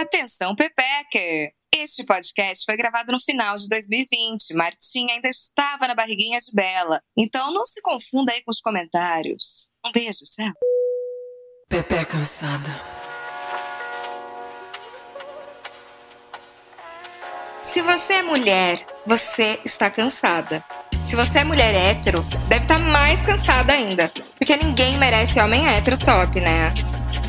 Atenção, Pepecker! Este podcast foi gravado no final de 2020. Martinha ainda estava na barriguinha de Bela. Então não se confunda aí com os comentários. Um beijo, tchau. Pepe cansada. Se você é mulher, você está cansada. Se você é mulher hétero, deve estar mais cansada ainda. Porque ninguém merece homem hétero top, né?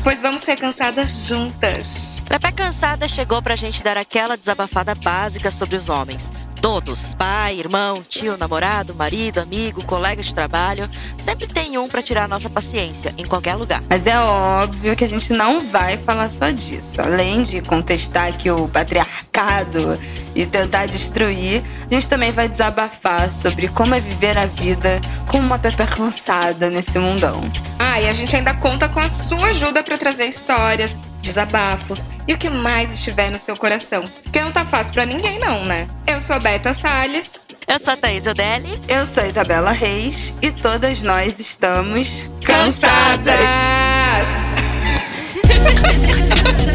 Pois vamos ser cansadas juntas. Pepe Cansada chegou pra gente dar aquela desabafada básica sobre os homens. Todos, pai, irmão, tio, namorado, marido, amigo, colega de trabalho, sempre tem um para tirar a nossa paciência, em qualquer lugar. Mas é óbvio que a gente não vai falar só disso. Além de contestar aqui o patriarcado e tentar destruir, a gente também vai desabafar sobre como é viver a vida como uma Pepe cansada nesse mundão. Ah, e a gente ainda conta com a sua ajuda para trazer histórias, desabafos e o que mais estiver no seu coração. Porque não tá fácil para ninguém, não, né? Eu sou a Beta Salles. Eu sou a Thaís Odelli. Eu sou a Isabela Reis e todas nós estamos cansadas. cansadas.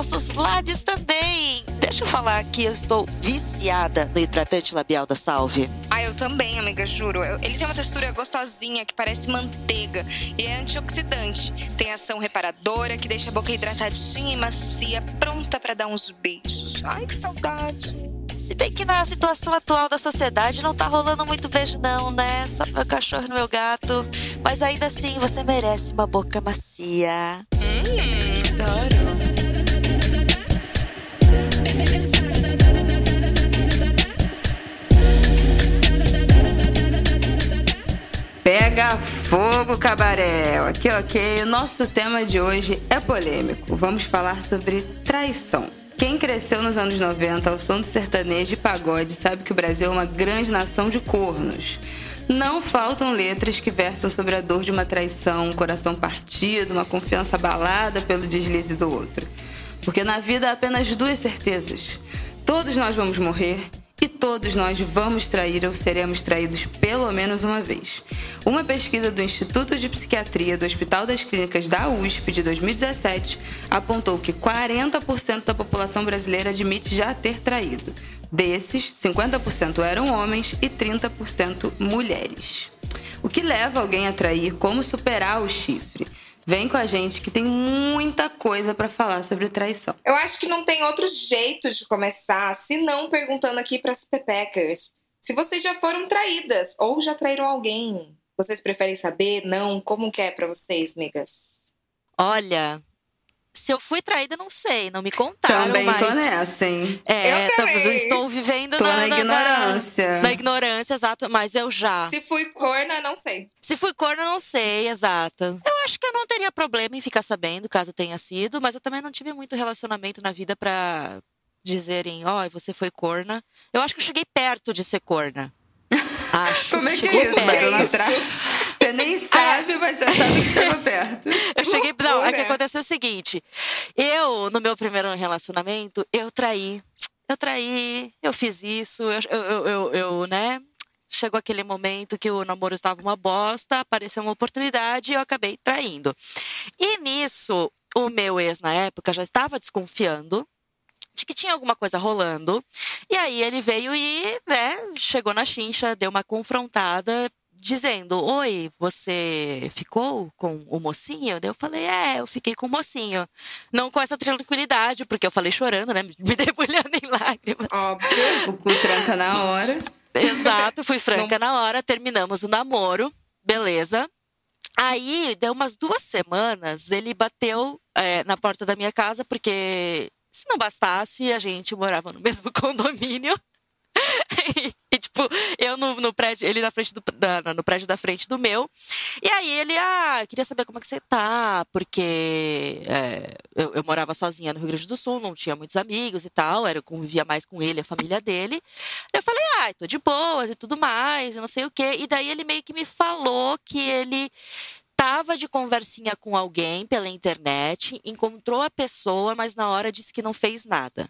nossos lábios também. Deixa eu falar que eu estou viciada no hidratante labial da Salve. Ah, eu também, amiga, juro. Ele tem uma textura gostosinha que parece manteiga e é antioxidante. Tem ação reparadora que deixa a boca hidratadinha e macia, pronta para dar uns beijos. Ai, que saudade. Se bem que na situação atual da sociedade não tá rolando muito beijo, não, né? Só meu cachorro e meu gato. Mas ainda assim, você merece uma boca macia. Hum, adoro. Pega fogo, cabaré! Ok, ok. O nosso tema de hoje é polêmico. Vamos falar sobre traição. Quem cresceu nos anos 90 ao som do sertanejo e pagode sabe que o Brasil é uma grande nação de cornos. Não faltam letras que versam sobre a dor de uma traição, um coração partido, uma confiança abalada pelo deslize do outro. Porque na vida há apenas duas certezas: todos nós vamos morrer e todos nós vamos trair ou seremos traídos pelo menos uma vez. Uma pesquisa do Instituto de Psiquiatria do Hospital das Clínicas da USP de 2017 apontou que 40% da população brasileira admite já ter traído. Desses, 50% eram homens e 30% mulheres. O que leva alguém a trair? Como superar o chifre? Vem com a gente que tem muita coisa para falar sobre traição. Eu acho que não tem outro jeito de começar se não perguntando aqui para as pepeckers se vocês já foram traídas ou já traíram alguém. Vocês preferem saber? Não? Como que é para vocês, migas? Olha, se eu fui traída, não sei, não me contaram. Também mas... tô nessa, hein? É, eu também. estou vivendo tô na, na, ignorância. Na, na, ignorância, exato, mas eu já. Se fui corna, não sei. Se fui corna, não sei, exato. Eu acho que eu não teria problema em ficar sabendo, caso tenha sido, mas eu também não tive muito relacionamento na vida para dizerem, ó, oh, você foi corna. Eu acho que eu cheguei perto de ser corna. Acho. Como é que é isso, perto. Você nem sabe, mas você sabe que chegou perto. Eu cheguei. Não, é que aconteceu o seguinte. Eu, no meu primeiro relacionamento, eu traí. Eu traí, eu fiz isso, eu, eu, eu, eu né? Chegou aquele momento que o namoro estava uma bosta, apareceu uma oportunidade e eu acabei traindo. E nisso, o meu ex, na época, já estava desconfiando de que tinha alguma coisa rolando. E aí ele veio e, né, chegou na chincha, deu uma confrontada, dizendo: Oi, você ficou com o mocinho? Daí eu falei: É, eu fiquei com o mocinho. Não com essa tranquilidade, porque eu falei chorando, né? Me debulhando em lágrimas. Óbvio, o cu tranca na hora. Exato, fui franca Não. na hora, terminamos o namoro, beleza. Aí, deu umas duas semanas, ele bateu é, na porta da minha casa, porque se não bastasse, a gente morava no mesmo condomínio. e, tipo, eu no, no, prédio, ele na frente do, no prédio da frente do meu. E aí ele, ah, queria saber como é que você tá, porque é, eu, eu, morava sozinha no Rio Grande do Sul, não tinha muitos amigos e tal, era, eu convivia mais com ele, a família dele. Eu falei, ai, tô de boas e tudo mais, e não sei o quê. E daí ele meio que me falou que ele tava de conversinha com alguém pela internet, encontrou a pessoa, mas na hora disse que não fez nada.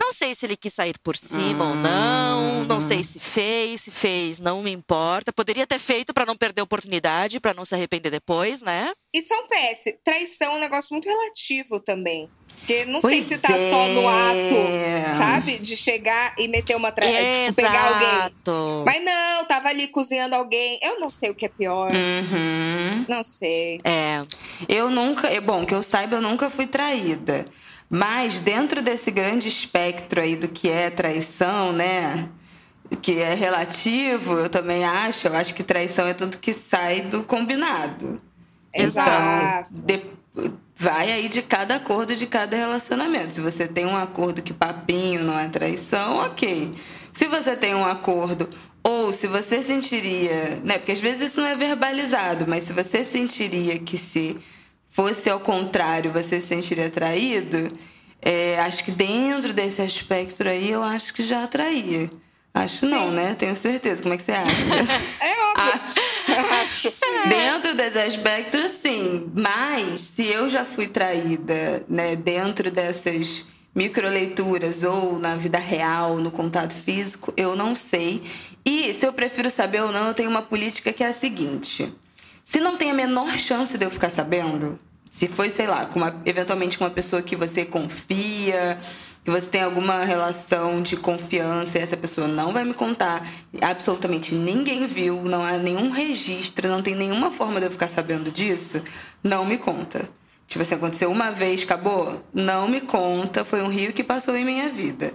Não sei se ele quis sair por cima ou não, não sei se fez, se fez, não me importa. Poderia ter feito para não perder a oportunidade, para não se arrepender depois, né? E só um PS, traição é um negócio muito relativo também. Porque não pois sei se tá é. só no é. ato, sabe? De chegar e meter uma traição, tipo, pegar alguém. Mas não, tava ali cozinhando alguém. Eu não sei o que é pior. Uhum. Não sei. É. Eu nunca, bom, que eu saiba, eu nunca fui traída. Mas dentro desse grande espectro aí do que é traição, né? Que é relativo, eu também acho. Eu acho que traição é tudo que sai do combinado. Exato. Então, de, vai aí de cada acordo de cada relacionamento. Se você tem um acordo que papinho não é traição, ok. Se você tem um acordo ou se você sentiria, né? Porque às vezes isso não é verbalizado, mas se você sentiria que se fosse ao contrário, você se sentiria atraído, é, acho que dentro desse aspecto aí, eu acho que já atraía. Acho Sim. não, né? Tenho certeza. Como é que você acha? é óbvio. Acho. acho. Dentro desse aspecto, sim. Mas se eu já fui traída, né, dentro dessas microleituras ou na vida real, no contato físico, eu não sei. E se eu prefiro saber ou não, eu tenho uma política que é a seguinte. Se não tem a menor chance de eu ficar sabendo, se foi, sei lá, com uma, eventualmente com uma pessoa que você confia, que você tem alguma relação de confiança e essa pessoa não vai me contar, absolutamente ninguém viu, não há nenhum registro, não tem nenhuma forma de eu ficar sabendo disso, não me conta. Tipo assim, aconteceu uma vez, acabou? Não me conta, foi um rio que passou em minha vida.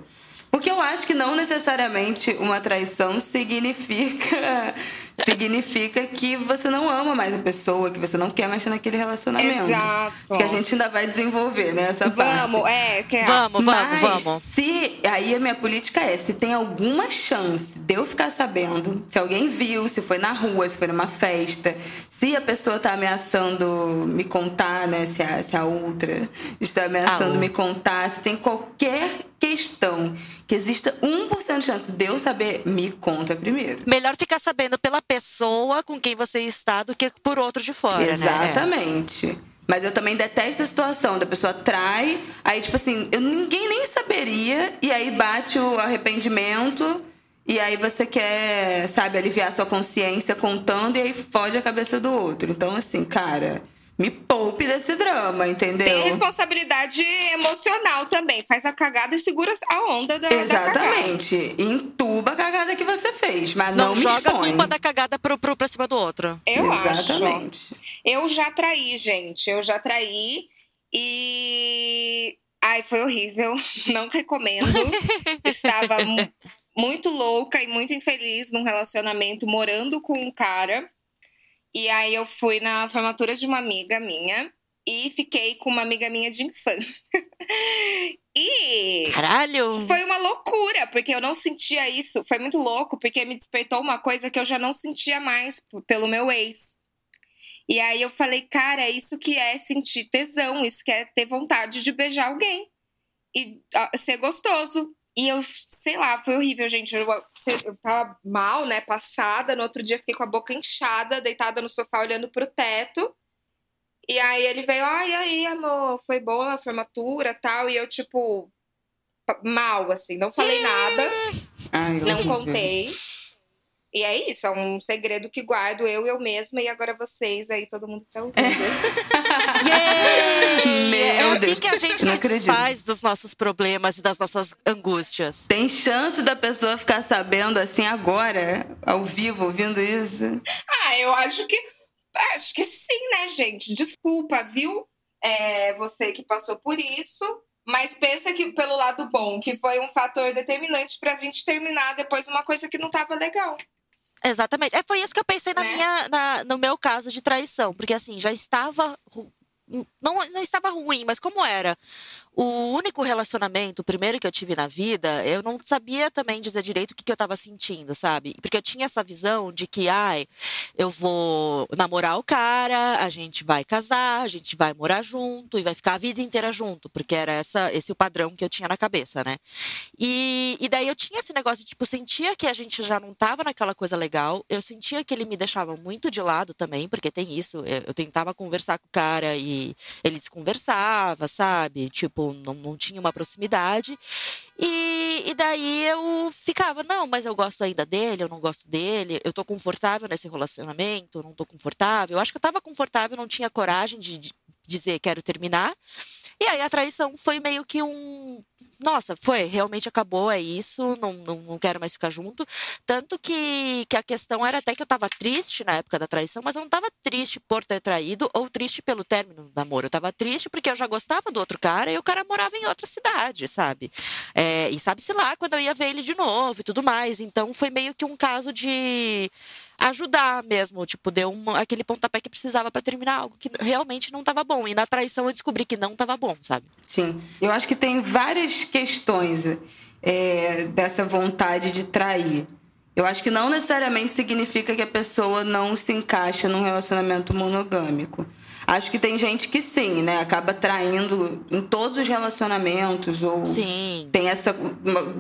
Porque eu acho que não necessariamente uma traição significa significa que você não ama mais a pessoa, que você não quer mais naquele relacionamento. Exato. Que a gente ainda vai desenvolver, né, essa parte. Vamos, é. Que é... Vamos, Mas, vamos, vamos. Se, aí a minha política é, se tem alguma chance de eu ficar sabendo, se alguém viu, se foi na rua, se foi numa festa, se a pessoa tá ameaçando me contar, né, se a, se a outra está ameaçando me contar, se tem qualquer questão que exista 1% de chance de eu saber, me conta primeiro. Melhor ficar sabendo pela pessoa com quem você está do que por outro de fora? Exatamente. Né? Mas eu também detesto a situação da pessoa trai, aí, tipo assim, eu, ninguém nem saberia, e aí bate o arrependimento, e aí você quer, sabe, aliviar sua consciência contando, e aí fode a cabeça do outro. Então, assim, cara me poupe desse drama, entendeu? Tem responsabilidade emocional também. Faz a cagada e segura a onda da, Exatamente. Da Entuba a cagada que você fez, mas não, não joga expõe. a culpa da cagada pro, pro, pra cima do outro. Eu Exatamente. acho. Eu já traí, gente. Eu já traí e... Ai, foi horrível. Não recomendo. Estava muito louca e muito infeliz num relacionamento, morando com um cara e aí eu fui na formatura de uma amiga minha e fiquei com uma amiga minha de infância. e. Caralho! Foi uma loucura, porque eu não sentia isso. Foi muito louco, porque me despertou uma coisa que eu já não sentia mais pelo meu ex. E aí eu falei, cara, isso que é sentir tesão, isso que é ter vontade de beijar alguém. E ser gostoso. E eu, sei lá, foi horrível, gente. Eu, eu tava mal, né? Passada. No outro dia fiquei com a boca inchada, deitada no sofá, olhando pro teto. E aí ele veio, ai, ah, aí, amor, foi boa a formatura tal. E eu, tipo, mal, assim, não falei nada. Ai, não contei. E é isso, é um segredo que guardo eu, eu mesma e agora vocês aí, todo mundo que tá ouvindo. Meu é assim Deus. que a gente não faz dos nossos problemas e das nossas angústias. Tem chance da pessoa ficar sabendo assim agora, ao vivo, ouvindo isso? Ah, eu acho que. Acho que sim, né, gente? Desculpa, viu? É, você que passou por isso. Mas pensa que pelo lado bom, que foi um fator determinante pra gente terminar depois uma coisa que não tava legal. Exatamente. É, foi isso que eu pensei na Né? minha, na- no meu caso de traição. Porque assim, já estava. Não, não estava ruim, mas como era o único relacionamento, o primeiro que eu tive na vida, eu não sabia também dizer direito o que, que eu estava sentindo, sabe? Porque eu tinha essa visão de que, ai, eu vou namorar o cara, a gente vai casar, a gente vai morar junto e vai ficar a vida inteira junto, porque era essa, esse o padrão que eu tinha na cabeça, né? E, e daí eu tinha esse negócio de, tipo, sentia que a gente já não tava naquela coisa legal, eu sentia que ele me deixava muito de lado também, porque tem isso, eu, eu tentava conversar com o cara e ele desconversava, sabe? Tipo, não, não tinha uma proximidade. E, e daí eu ficava, não, mas eu gosto ainda dele, eu não gosto dele, eu tô confortável nesse relacionamento, eu não tô confortável. Eu acho que eu tava confortável, não tinha coragem de, de dizer quero terminar. E aí a traição foi meio que um. Nossa, foi, realmente acabou, é isso, não, não, não quero mais ficar junto. Tanto que, que a questão era até que eu tava triste na época da traição, mas eu não tava triste por ter traído ou triste pelo término do namoro. Eu tava triste porque eu já gostava do outro cara e o cara morava em outra cidade, sabe? É, e sabe-se lá quando eu ia ver ele de novo e tudo mais. Então foi meio que um caso de ajudar mesmo, tipo, deu um, aquele pontapé que precisava para terminar algo que realmente não estava bom. E na traição eu descobri que não estava bom, sabe? Sim. Eu acho que tem várias questões é, dessa vontade de trair. Eu acho que não necessariamente significa que a pessoa não se encaixa num relacionamento monogâmico. Acho que tem gente que sim, né? Acaba traindo em todos os relacionamentos ou sim. tem essa,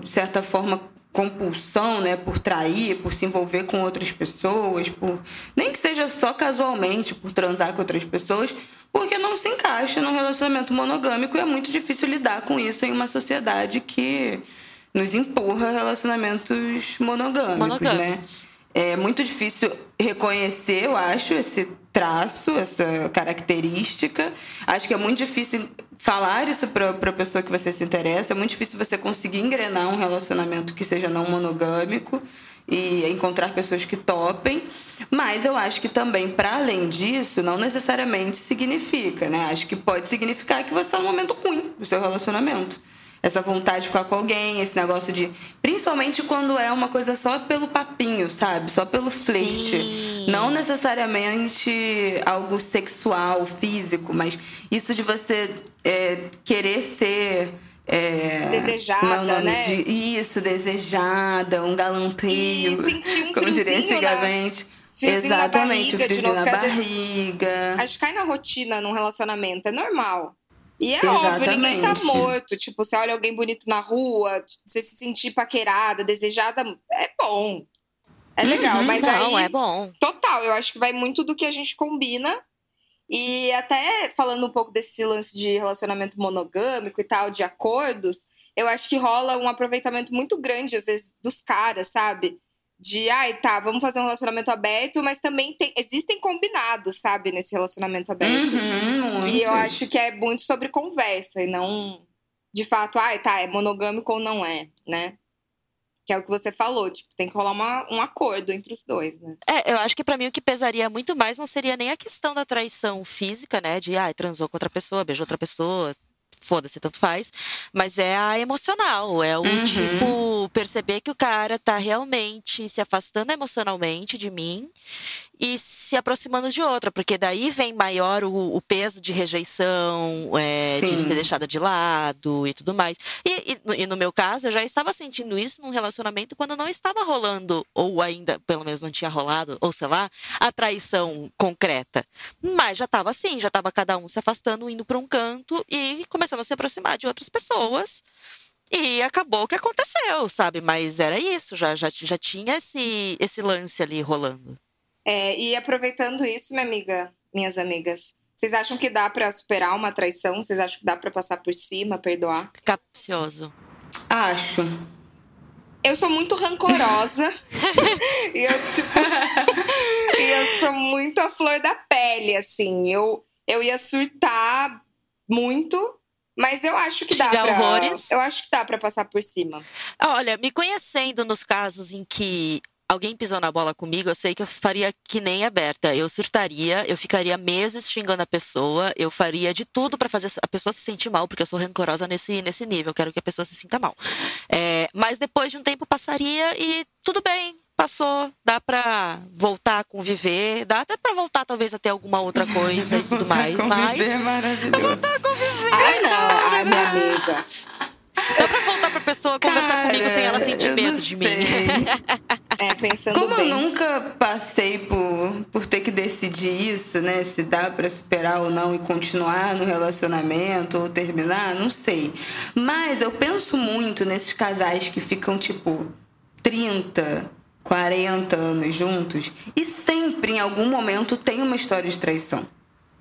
de certa forma, compulsão, né, por trair, por se envolver com outras pessoas, por nem que seja só casualmente, por transar com outras pessoas, porque não se encaixa num relacionamento monogâmico e é muito difícil lidar com isso em uma sociedade que nos empurra relacionamentos monogâmicos, né? monogâmicos. né? É muito difícil reconhecer, eu acho, esse traço, essa característica. Acho que é muito difícil falar isso para a pessoa que você se interessa. É muito difícil você conseguir engrenar um relacionamento que seja não monogâmico e encontrar pessoas que topem. Mas eu acho que também, para além disso, não necessariamente significa, né? Acho que pode significar que você está num momento ruim do seu relacionamento essa vontade de ficar com alguém, esse negócio de. Principalmente quando é uma coisa só pelo papinho, sabe? Só pelo flerte. Sim. Não necessariamente algo sexual, físico, mas isso de você é, querer ser. É, desejada, é né? De, isso, desejada, um galanteio, um como diria antigamente. Na... Exatamente, o friozinho na barriga. Acho que cai na rotina num relacionamento, é normal. E é Exatamente. óbvio, ninguém tá morto. Tipo, você olha alguém bonito na rua, você se sentir paquerada, desejada, é bom. É legal, uhum, mas não, aí. é bom. Total, eu acho que vai muito do que a gente combina. E até falando um pouco desse lance de relacionamento monogâmico e tal, de acordos, eu acho que rola um aproveitamento muito grande, às vezes, dos caras, sabe? De, ai, tá, vamos fazer um relacionamento aberto, mas também tem, existem combinados, sabe, nesse relacionamento aberto. Uhum, e eu acho que é muito sobre conversa e não de fato, ai, tá, é monogâmico ou não é, né? Que é o que você falou, tipo, tem que rolar uma, um acordo entre os dois, né? É, eu acho que para mim o que pesaria muito mais não seria nem a questão da traição física, né? De, ai, transou com outra pessoa, beijou outra pessoa, foda-se, tanto faz. Mas é a emocional, é o uhum. tipo, perceber que o cara tá realmente se afastando emocionalmente de mim e se aproximando de outra, porque daí vem maior o, o peso de rejeição, é, de ser deixada de lado e tudo mais. E, e, e, no meu caso, eu já estava sentindo isso num relacionamento quando não estava rolando, ou ainda, pelo menos não tinha rolado, ou sei lá, a traição concreta. Mas já estava assim, já estava cada um se afastando, indo para um canto e começando a se aproximar de outras pessoas. E acabou o que aconteceu, sabe? Mas era isso, já, já, já tinha esse, esse lance ali rolando. É, e aproveitando isso, minha amiga, minhas amigas, vocês acham que dá para superar uma traição? Vocês acham que dá para passar por cima, perdoar? Capcioso. Acho. Eu sou muito rancorosa. e eu, tipo. e eu sou muito a flor da pele, assim. Eu, eu ia surtar muito. Mas eu acho que dá para Eu acho que dá para passar por cima. Olha, me conhecendo nos casos em que alguém pisou na bola comigo, eu sei que eu faria que nem aberta. Eu surtaria, eu ficaria meses xingando a pessoa, eu faria de tudo para fazer a pessoa se sentir mal, porque eu sou rancorosa nesse, nesse nível, eu quero que a pessoa se sinta mal. É, mas depois de um tempo passaria e tudo bem, passou, dá pra voltar a conviver, dá até pra voltar talvez a ter alguma outra coisa e tudo mais, mas... É maravilhoso. Voltar a conviver, Ai, não, cara. ai, minha amiga. Dá pra voltar pra pessoa conversar Cara, comigo sem ela sentir medo de mim. sei. É, pensando Como eu bem. nunca passei por, por ter que decidir isso, né? Se dá pra superar ou não e continuar no relacionamento ou terminar, não sei. Mas eu penso muito nesses casais que ficam, tipo, 30, 40 anos juntos e sempre, em algum momento, tem uma história de traição.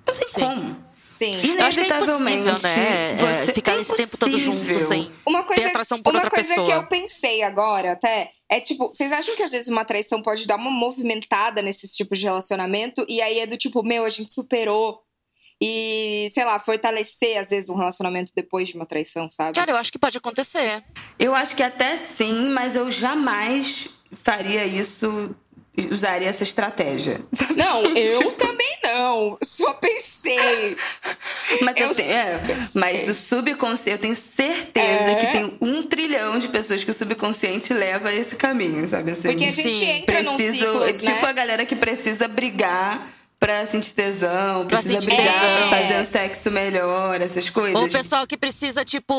Não tem como. Sim. Eu acho que é Inevitavelmente, impossível, né? É, você- ficar é esse tempo todo junto sem Uma coisa, ter atração por uma outra coisa pessoa. que eu pensei agora, até, é tipo, vocês acham que às vezes uma traição pode dar uma movimentada nesses tipos de relacionamento? E aí é do tipo, meu, a gente superou. E, sei lá, fortalecer às vezes um relacionamento depois de uma traição, sabe? Cara, eu acho que pode acontecer. Eu acho que até sim, mas eu jamais faria isso, usaria essa estratégia. Não, eu também não. Só pensei. Mas eu, Eu tenho, é, mas do subconsciente, eu tenho certeza É. que tem um trilhão de pessoas que o subconsciente leva a esse caminho, sabe? Assim, Porque a gente Sim, entra num preciso, ciclo, é tipo né? a galera que precisa brigar pra sentir tesão, Pra precisa sentir brigar tesão. pra fazer o sexo melhor, essas coisas. Ou o pessoal que precisa, tipo,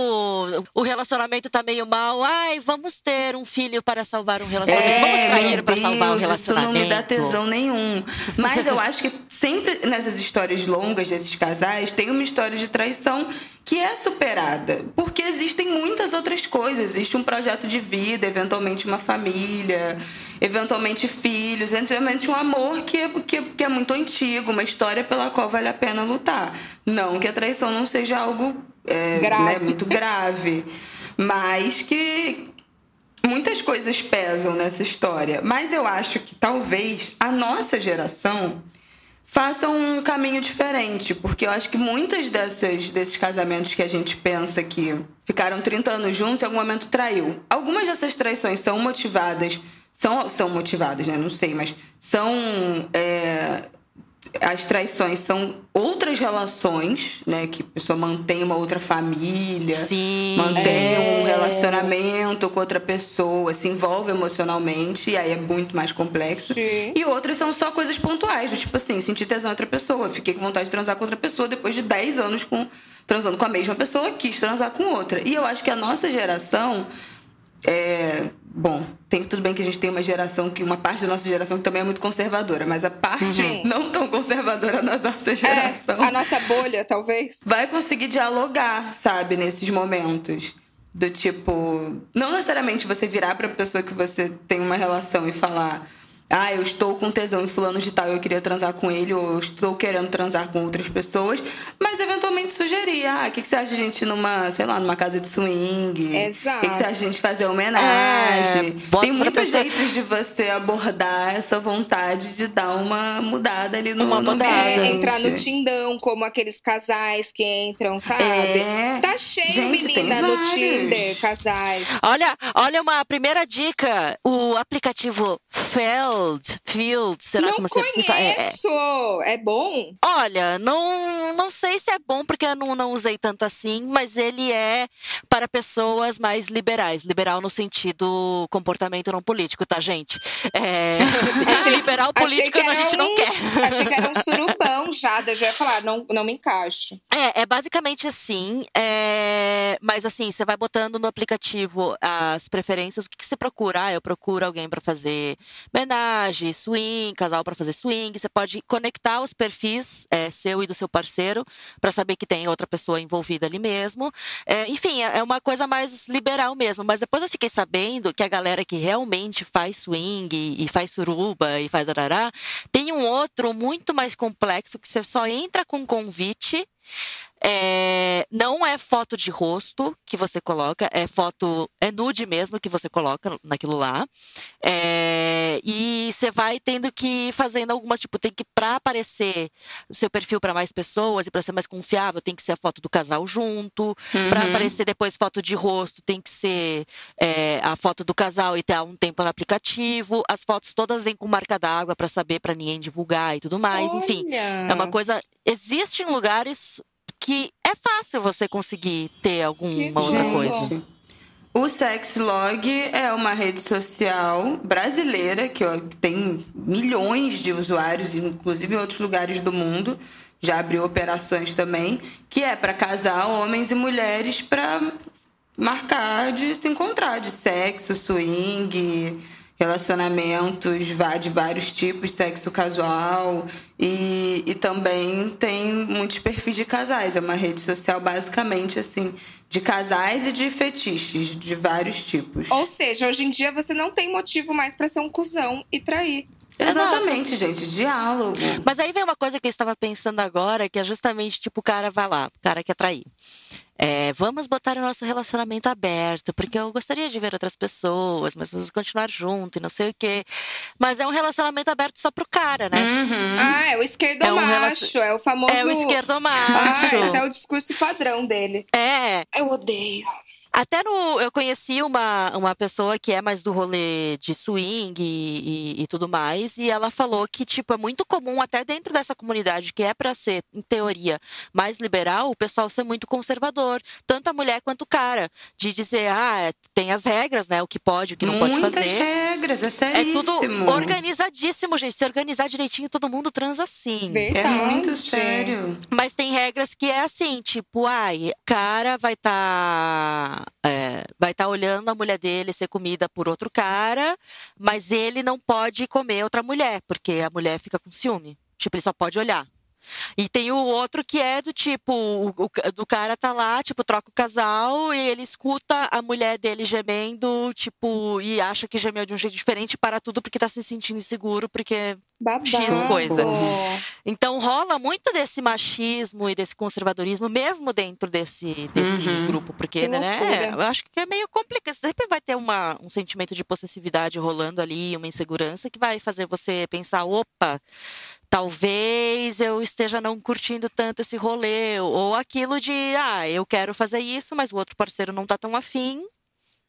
o relacionamento tá meio mal. Ai, vamos ter um filho para salvar um relacionamento. vamos É, trair meu para salvar um Deus, Isso não relacionamento. me dá tesão nenhum. Mas eu acho que sempre nessas histórias longas desses casais tem uma história de traição que é superada. Porque existem muitas outras coisas. Existe um projeto de vida, eventualmente uma família, eventualmente filhos, eventualmente um amor que é, que, que é muito antigo, uma história pela qual vale a pena lutar. Não que a traição não seja algo é, Grave. né, muito grave. Mas que muitas coisas pesam nessa história, mas eu acho que talvez a nossa geração faça um caminho diferente, porque eu acho que muitas dessas desses casamentos que a gente pensa que ficaram 30 anos juntos, em algum momento traiu. Algumas dessas traições são motivadas, são, são motivadas, né? Não sei, mas são é, as traições são outras relações, né? Que a pessoa mantém uma outra família, Sim. mantém É. um relacionamento com outra pessoa, se envolve emocionalmente, e aí é muito mais complexo. Sim. E outras são só coisas pontuais, do tipo assim, sentir tesão em outra pessoa, fiquei com vontade de transar com outra pessoa depois de 10 anos com, transando com a mesma pessoa, quis transar com outra. E eu acho que a nossa geração é, bom, tem tudo bem que a gente tem uma geração que uma parte da nossa geração que também é muito conservadora, mas a parte Sim. não tão conservadora da nossa É, geração a nossa bolha, talvez. vai conseguir dialogar, sabe, nesses momentos. Do tipo, não necessariamente você virar pra pessoa que você tem uma relação e falar: "Ah, eu estou com tesão em fulano de tal, eu queria transar com ele ou eu estou querendo transar com outras pessoas", mas eventualmente sugerir: "Ah, o que que você acha de a gente ir numa, sei lá, numa casa de swing? Exato. O que que você acha de a gente fazer homenagem?" É, tem muitos pessoa- jeitos de você abordar essa vontade de dar uma mudada ali no, Uma no mudada. É, entrar no Tindão, como aqueles casais que entram, sabe? É. Tá cheio, Gente, menina, no vários. Tinder, casais. Olha, olha uma primeira dica. O aplicativo Feld, Field, será não como você se fala? É, é. conheço! É bom? Olha, não, não sei se é bom porque eu não, não usei tanto assim, mas ele é para pessoas mais liberais. Liberal no sentido comportamento não político, tá, gente? É, liberal político a que gente era não um- quer. Achei que era um surubão já, eu já ia falar, não, não me encaixo. É, é basicamente assim, é, mas assim, você vai botando no aplicativo as preferências, o que, que você procura? Ah, eu procuro alguém para fazer swing, casal para fazer swing. Você pode conectar os perfis é, seu e do seu parceiro para saber que tem outra pessoa envolvida ali mesmo. É, enfim, é é uma coisa mais liberal mesmo. Mas depois eu fiquei sabendo que a galera que realmente faz swing e faz suruba e faz arará, tem um outro muito mais complexo que você só entra com convite. É, não é foto de rosto que você coloca, é foto, é nude mesmo que você coloca naquilo lá. É, e você vai tendo que ir fazendo algumas, tipo, tem que, pra aparecer o seu perfil para mais pessoas e para ser mais confiável, tem que ser a foto do casal junto. Pra aparecer depois foto de rosto, tem que ser é, a foto do casal e ter um tempo no aplicativo. As fotos todas vêm com marca d'água para saber, para ninguém divulgar e tudo mais. Enfim, Olha. é uma coisa. Existem lugares que é fácil você conseguir ter alguma outra Gente. coisa. O Sexlog é uma rede social brasileira que ó, tem milhões de usuários, inclusive em outros lugares do mundo. Já abriu operações também, que é para casar homens e mulheres para marcar de se encontrar, de sexo, swing, relacionamentos de vários tipos, sexo casual e, e também tem muitos perfis de casais. É uma rede social basicamente assim de casais e de fetiches de vários tipos. Ou seja, hoje em dia você não tem motivo mais para ser um cuzão e trair. Exatamente, Exato. gente, diálogo. Mas aí vem uma coisa que eu estava pensando agora, que é justamente tipo o cara vai lá, o cara quer trair. É, vamos botar o nosso relacionamento aberto, porque eu gostaria de ver outras pessoas, mas vamos continuar junto e não sei o quê. Mas é um relacionamento aberto só pro cara, né? Uhum. Ah, é o esquerdomacho, é, um é o famoso. É o esquerdomacho. Ah, esse é o discurso padrão dele. É. Eu odeio. Até no. Eu conheci uma, uma pessoa que é mais do rolê de swing e, e, e, tudo mais, e ela falou que, tipo, é muito comum, até dentro dessa comunidade, que é para ser, em teoria, mais liberal, o pessoal ser muito conservador. Tanto a mulher quanto o cara. De dizer, ah, tem as regras, né? O que pode, o que não Muitas pode fazer. regras, é seríssimo. É tudo organizadíssimo, gente. Se organizar direitinho, todo mundo transa assim. Verdade. É muito sério. Mas tem regras que é assim, tipo, ai, cara vai estar. Tá é, vai estar tá olhando a mulher dele ser comida por outro cara, mas ele não pode comer outra mulher, porque a mulher fica com ciúme. Tipo, ele só pode olhar. E tem o outro que é do tipo, o, o, do cara tá lá, tipo, troca o casal e ele escuta a mulher dele gemendo, tipo, e acha que gemeu de um jeito diferente para tudo porque tá se sentindo inseguro, porque Babado. X coisa. Então rola muito desse machismo e desse conservadorismo, mesmo dentro desse, desse uhum. grupo, porque, né, eu acho que é meio complicado. Sempre vai ter uma, um sentimento de possessividade rolando ali, uma insegurança que vai fazer você pensar, opa, talvez eu esteja não curtindo tanto esse rolê, ou aquilo de, ah, eu quero fazer isso, mas o outro parceiro não tá tão afim,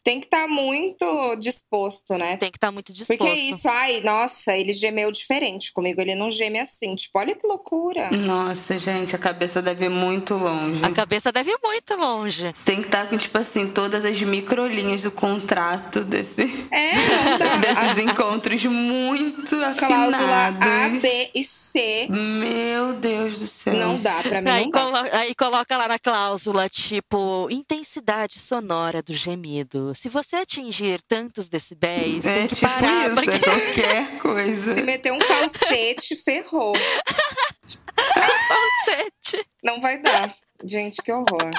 tem que estar tá muito disposto, né? Tem que estar tá muito disposto. Porque isso, ai, nossa, ele gemeu diferente comigo, ele não geme assim. Tipo, olha que loucura. Nossa, gente, a cabeça deve ir muito longe. A cabeça deve ir muito longe. Você tem que estar tá com, tipo assim, todas as microlinhas do contrato desse. É, desses encontros muito afinados. Cláusula A, B e C. Meu Deus do céu. Não dá, pra mim. Aí, colo aí coloca lá na cláusula, tipo, intensidade sonora do gemido se você atingir tantos decibéis, é, tem que tipo parar. Isso, porque... é qualquer coisa. Se meter um falsete, ferrou. falsete. Não vai dar. Gente, que horror.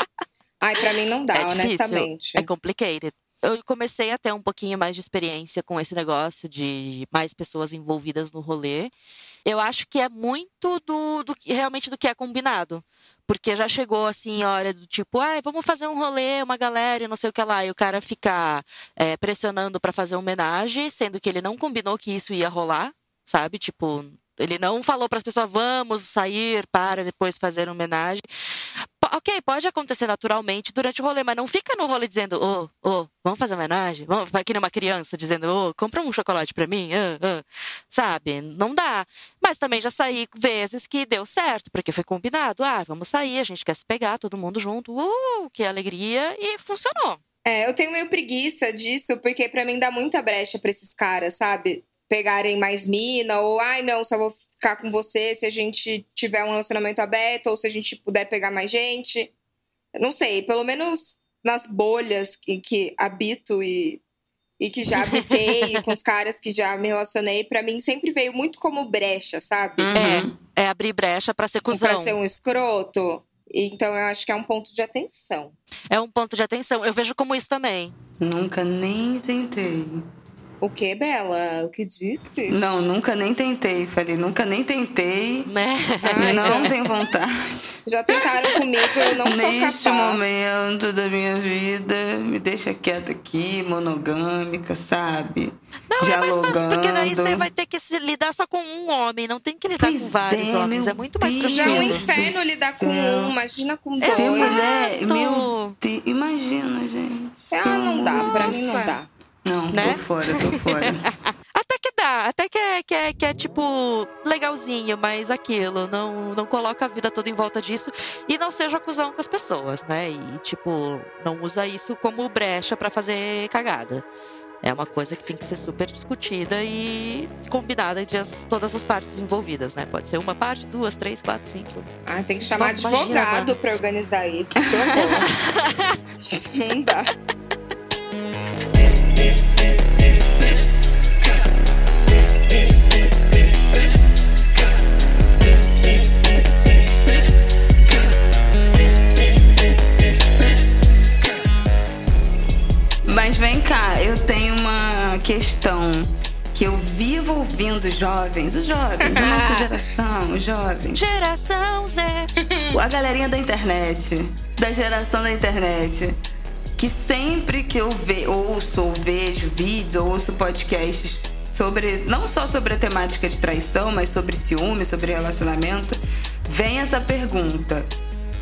Ai, pra mim não dá, é honestamente. É complicated eu comecei a ter um pouquinho mais de experiência com esse negócio de mais pessoas envolvidas no rolê. Eu acho que é muito do, do realmente do que é combinado. Porque já chegou assim, hora do tipo, ah, vamos fazer um rolê, uma galera, não sei o que lá, e o cara ficar é, pressionando para fazer homenagem, sendo que ele não combinou que isso ia rolar, sabe? Tipo, ele não falou para as pessoas, vamos sair para depois fazer homenagem. Ok, pode acontecer naturalmente durante o rolê, mas não fica no rolê dizendo, ô, oh, ô, oh, vamos fazer homenagem? Vamos, vai que nem uma criança dizendo, ô, oh, compra um chocolate para mim, uh, uh. sabe? Não dá. Mas também já saí vezes que deu certo, porque foi combinado. Ah, vamos sair, a gente quer se pegar, todo mundo junto, uh, que alegria, e funcionou. É, eu tenho meio preguiça disso, porque para mim dá muita brecha para esses caras, sabe? Pegarem mais mina, ou ai não, só vou ficar com você se a gente tiver um relacionamento aberto, ou se a gente puder pegar mais gente. Não sei, pelo menos nas bolhas que, que habito e, e que já habitei, com os caras que já me relacionei, para mim sempre veio muito como brecha, sabe? Uhum. É, é abrir brecha para ser cuzão. Pra ser um escroto. Então eu acho que é um ponto de atenção. É um ponto de atenção. Eu vejo como isso também. Nunca nem tentei. O que, Bela? O que disse? Não, nunca nem tentei. Falei, nunca nem tentei. Né? Ah, não tenho vontade. Já tentaram comigo, eu não Neste sou capaz. momento da minha vida, me deixa quieta aqui, monogâmica, sabe? Não, Dialogando. é mais fácil, porque daí você vai ter que se lidar só com um homem, não tem que lidar pois com vários é, homens. É muito mais tranquilo. Já é um inferno lidar com um, imagina com dois. Essa mulher, meu Deus, imagina, gente. Ah, não dá, pra mim não dá. Não, né? tô fora, tô fora. até que dá, até que é, que é, que é tipo legalzinho, mas aquilo, não, não coloca a vida toda em volta disso e não seja acusão com as pessoas, né? E tipo, não usa isso como brecha para fazer cagada. É uma coisa que tem que ser super discutida e combinada entre as, todas as partes envolvidas, né? Pode ser uma parte, duas, três, quatro, cinco. Ah, tem que chamar advogado para organizar isso. Não dá. Mas vem cá, eu tenho uma questão que eu vivo ouvindo os jovens, os jovens, a nossa geração, os jovens. Geração Z. A galerinha da internet, da geração da internet, que sempre que eu ve, ouço ou vejo vídeos ou ouço podcasts sobre, não só sobre a temática de traição, mas sobre ciúme, sobre relacionamento, vem essa pergunta.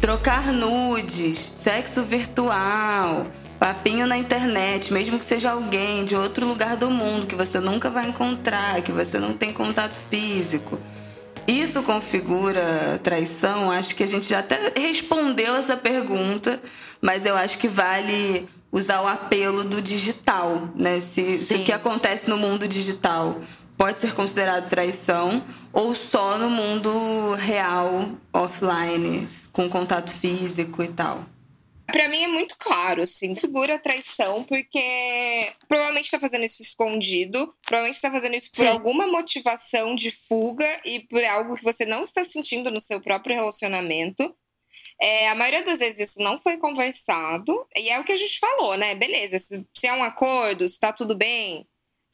Trocar nudes, sexo virtual, papinho na internet, mesmo que seja alguém de outro lugar do mundo que você nunca vai encontrar, que você não tem contato físico. Isso configura traição? Acho que a gente já até respondeu essa pergunta, mas eu acho que vale usar o apelo do digital, né? Se, se o que acontece no mundo digital pode ser considerado traição ou só no mundo real, offline, com contato físico e tal. Pra mim é muito claro, assim, figura traição, porque provavelmente tá fazendo isso escondido, provavelmente tá fazendo isso por Sim. alguma motivação de fuga e por algo que você não está sentindo no seu próprio relacionamento. É, a maioria das vezes isso não foi conversado, e é o que a gente falou, né? Beleza, se, se é um acordo, se tá tudo bem,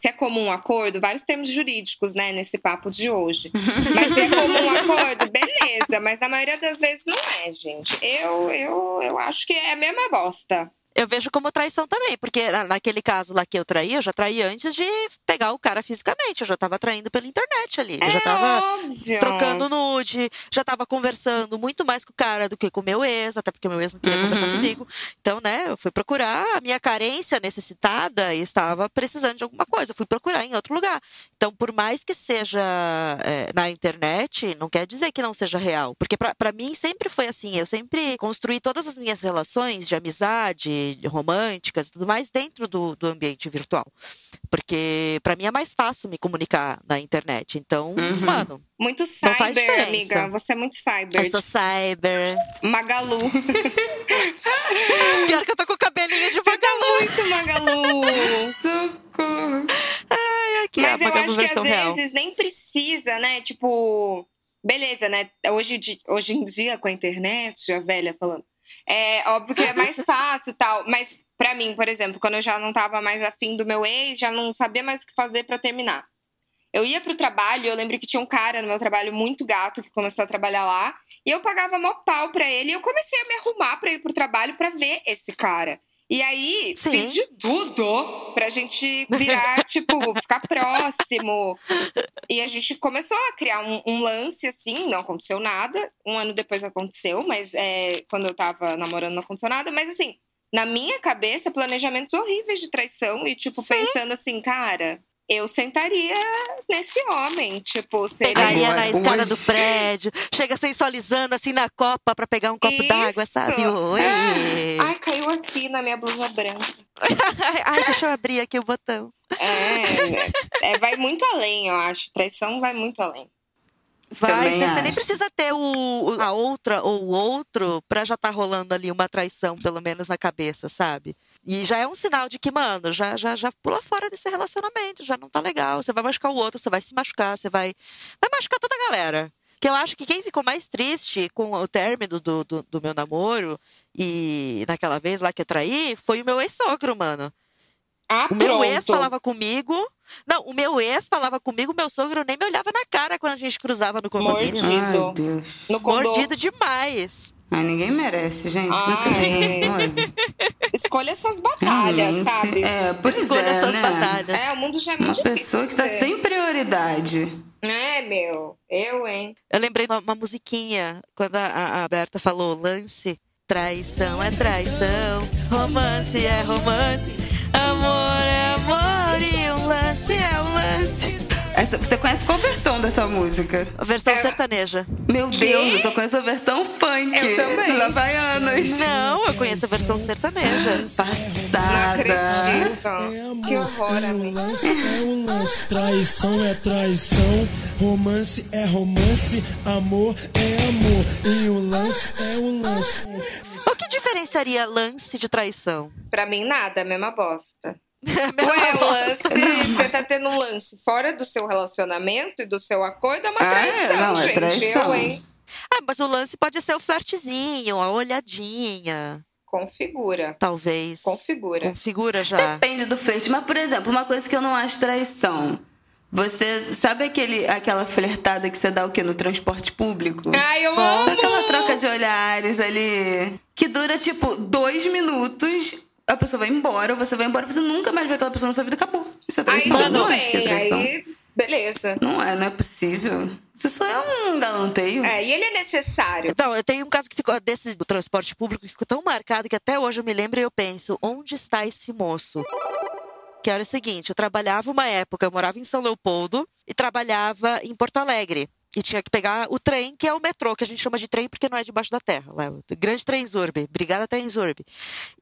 se é comum acordo, vários termos jurídicos, né, nesse papo de hoje. Mas se é comum acordo, beleza, mas na maioria das vezes não é, gente. Eu, eu, eu acho que é a mesma bosta eu vejo como traição também, porque naquele caso lá que eu traí, eu já traí antes de pegar o cara fisicamente, eu já tava traindo pela internet ali. É eu já tava óbvio. trocando nude, já tava conversando muito mais com o cara do que com o meu ex, até porque o meu ex não queria uhum. conversar comigo. Então, né, eu fui procurar a minha carência necessitada e estava precisando de alguma coisa, eu fui procurar em outro lugar. Então, por mais que seja é, na internet, não quer dizer que não seja real, porque para mim sempre foi assim, eu sempre construí todas as minhas relações de amizade, românticas e tudo mais dentro do, do ambiente virtual. Porque para mim é mais fácil me comunicar na internet. Então, uhum. mano. Muito cyber, amiga. Você é muito cyber. Eu sou cyber. Magalu. Pior que eu tô com o cabelinho de Você Magalu. Tá muito Magalu. Socorro. Ai, aqui Mas é a eu acho que às real. vezes nem precisa, né? Tipo, beleza, né? Hoje, hoje em dia, com a internet, a velha falando. É óbvio que é mais fácil e tal, mas para mim, por exemplo, quando eu já não tava mais afim do meu ex, já não sabia mais o que fazer para terminar. Eu ia pro trabalho, eu lembro que tinha um cara no meu trabalho muito gato que começou a trabalhar lá, e eu pagava mó pau pra ele, e eu comecei a me arrumar pra ir pro trabalho para ver esse cara. E aí, Sim. fiz de tudo pra gente virar, tipo, ficar próximo. E a gente começou a criar um, um, lance, assim, não aconteceu nada. Um ano depois aconteceu, mas é, quando eu tava namorando não aconteceu nada. Mas assim, na minha cabeça, planejamentos horríveis de traição. E, tipo, Sim. pensando assim, cara, eu sentaria nesse homem, tipo, seria... Pegaria na escada do prédio, chega sensualizando assim na copa para pegar um copo d'água, sabe? Oi. Ai, caiu aqui na minha blusa branca. Ai, deixa eu abrir aqui o botão. É, é, vai muito além, eu acho. Traição vai muito além. Vai, você, você nem precisa ter o, a outra ou o outro pra já tá rolando ali uma traição, pelo menos na cabeça, sabe? E já é um sinal de que, mano, já, já, já pula fora desse relacionamento, já não tá legal. Você vai machucar o outro, você vai se machucar, você vai. Vai machucar toda a galera. Que eu acho que quem ficou mais triste com o término do, do, do meu namoro e naquela vez lá que eu traí foi o meu ex-sogro, mano. Ah, o meu ex falava comigo. Não, o meu ex falava comigo, meu sogro nem me olhava na cara quando a gente cruzava no condomínio. Mordido. Ai, Deus. No. Mordido demais. Mas ninguém merece, gente. Ai. Escolha suas batalhas, Realmente, sabe? É, pois Escolha é, suas né? batalhas. É, o mundo já é Uma muito pessoa que tá difícil. sem prioridade. É, meu. Eu, hein? Eu lembrei uma, uma musiquinha quando a, a Berta falou lance. Traição é traição, romance é romance, amor Essa, você conhece qual versão dessa música? A versão sertaneja. Meu Deus, eu só conheço a versão funk. Eu também. Dos Havaianas. Não, eu conheço a versão sertaneja. Passada. Que horror, Um amigo. lance é um lance, traição é traição, romance é romance, amor é amor, e um lance é um lance. O que diferenciaria lance de traição? Pra mim, nada, é a mesma bosta. Ué, lance, você tá tendo um lance fora do seu relacionamento e do seu acordo, é uma Ah, é? traição, Não, é gente. traição. Eu, hein? Ah, mas o lance pode ser o flertezinho, a olhadinha, Configura. talvez. Configura. Configura já. Depende do flerte. Mas, por exemplo, uma coisa que eu não acho traição. Você sabe aquele, aquela flertada que você dá o quê? No transporte público? Ai, eu Só amo! aquela troca de olhares ali. Que dura, tipo, dois minutos. A pessoa vai embora, você vai embora, você nunca mais vê aquela pessoa na sua vida, acabou. Isso é Aí traição. eu tudo é bem, traição. aí beleza. Não é, não é possível. Isso só é um galanteio. É, e ele é necessário. Então, eu tenho um caso que ficou desse do transporte público que ficou tão marcado que até hoje eu me lembro e eu penso, onde está esse moço? Que era o seguinte, eu trabalhava uma época, eu morava em São Leopoldo e trabalhava em Porto Alegre. E tinha que pegar o trem, que é o metrô, que a gente chama de trem porque não é debaixo da terra. Lá, é o grande. Obrigada, Trenzurbe.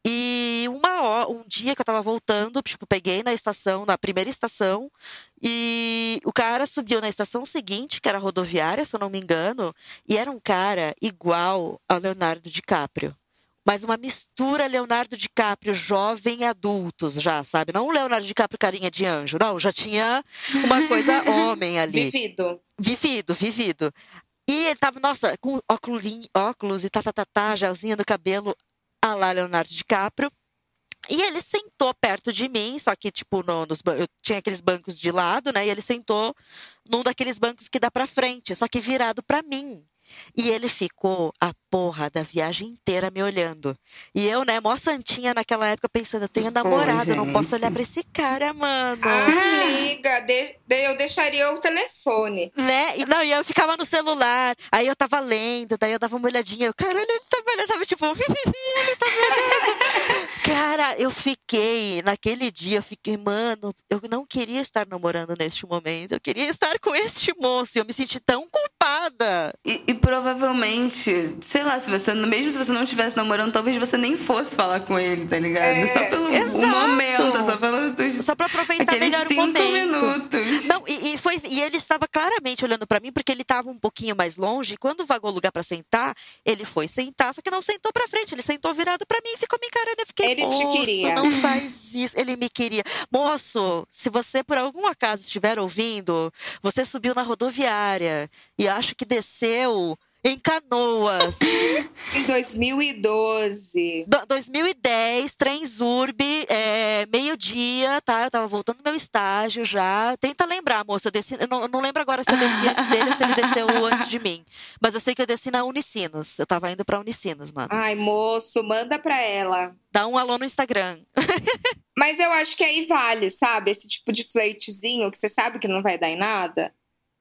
E uma hora, um dia que eu tava voltando, tipo, peguei na estação, na primeira estação, e o cara subiu na estação seguinte, que era rodoviária, se eu não me engano, e era um cara igual ao Leonardo DiCaprio. Mas uma mistura Leonardo DiCaprio jovem adultos já, sabe? Não um Leonardo DiCaprio carinha de anjo, não. Já tinha uma coisa homem ali. Vivido. Vivido, vivido. E ele tava, nossa, com óculos, óculos e tá, tá, tá, tá, gelzinho no cabelo, a lá Leonardo DiCaprio. E ele sentou perto de mim, só que, tipo, no, nos, eu tinha aqueles bancos de lado, né? E ele sentou num daqueles bancos que dá pra frente, só que virado pra mim. E ele ficou a porra da viagem inteira me olhando. E eu, né, mó santinha naquela época, pensando, eu tenho namorado, eu não posso olhar pra esse cara, mano. Amiga, de- de- eu deixaria o telefone. Né? E, não, e eu ficava no celular, aí eu tava lendo, daí eu dava uma olhadinha, eu, caralho, ele tá me olhando, sabe? Tipo, ele tá me olhando. Cara, eu fiquei, naquele dia, eu fiquei, mano, eu não queria estar namorando neste momento, eu queria estar com este moço, e eu me senti tão culpada. E, e provavelmente, sei lá, se você, mesmo se você não estivesse namorando, talvez você nem fosse falar com ele, tá ligado? É, só pelo o exato. momento, só pelos Só pra aproveitar melhor o cinco momento. minutos. Não, e, e foi, e ele estava claramente olhando pra mim, porque ele estava um pouquinho mais longe, e quando vagou o lugar pra sentar, ele foi sentar, só que não sentou pra frente, ele sentou virado pra mim e ficou me encarando. Eu fiquei, Ele te queria." não faz isso. Ele me queria. Moço, se você por algum acaso estiver ouvindo, você subiu na rodoviária e acho que desceu em Canoas. Em 2012. Do- 2010, Trenzurb, é, meio-dia, tá? Eu tava voltando do meu estágio já. Tenta lembrar, moça. Eu, desci, eu não, eu não lembro agora se eu desci antes dele ou se ele desceu antes de mim. Mas eu sei que eu desci na Unicinos. Eu tava indo pra Unicinos, mano. Ai, moço, manda pra ela. Dá um alô no Instagram. Mas eu acho que aí vale, sabe? Esse tipo de flirtzinho que você sabe que não vai dar em nada.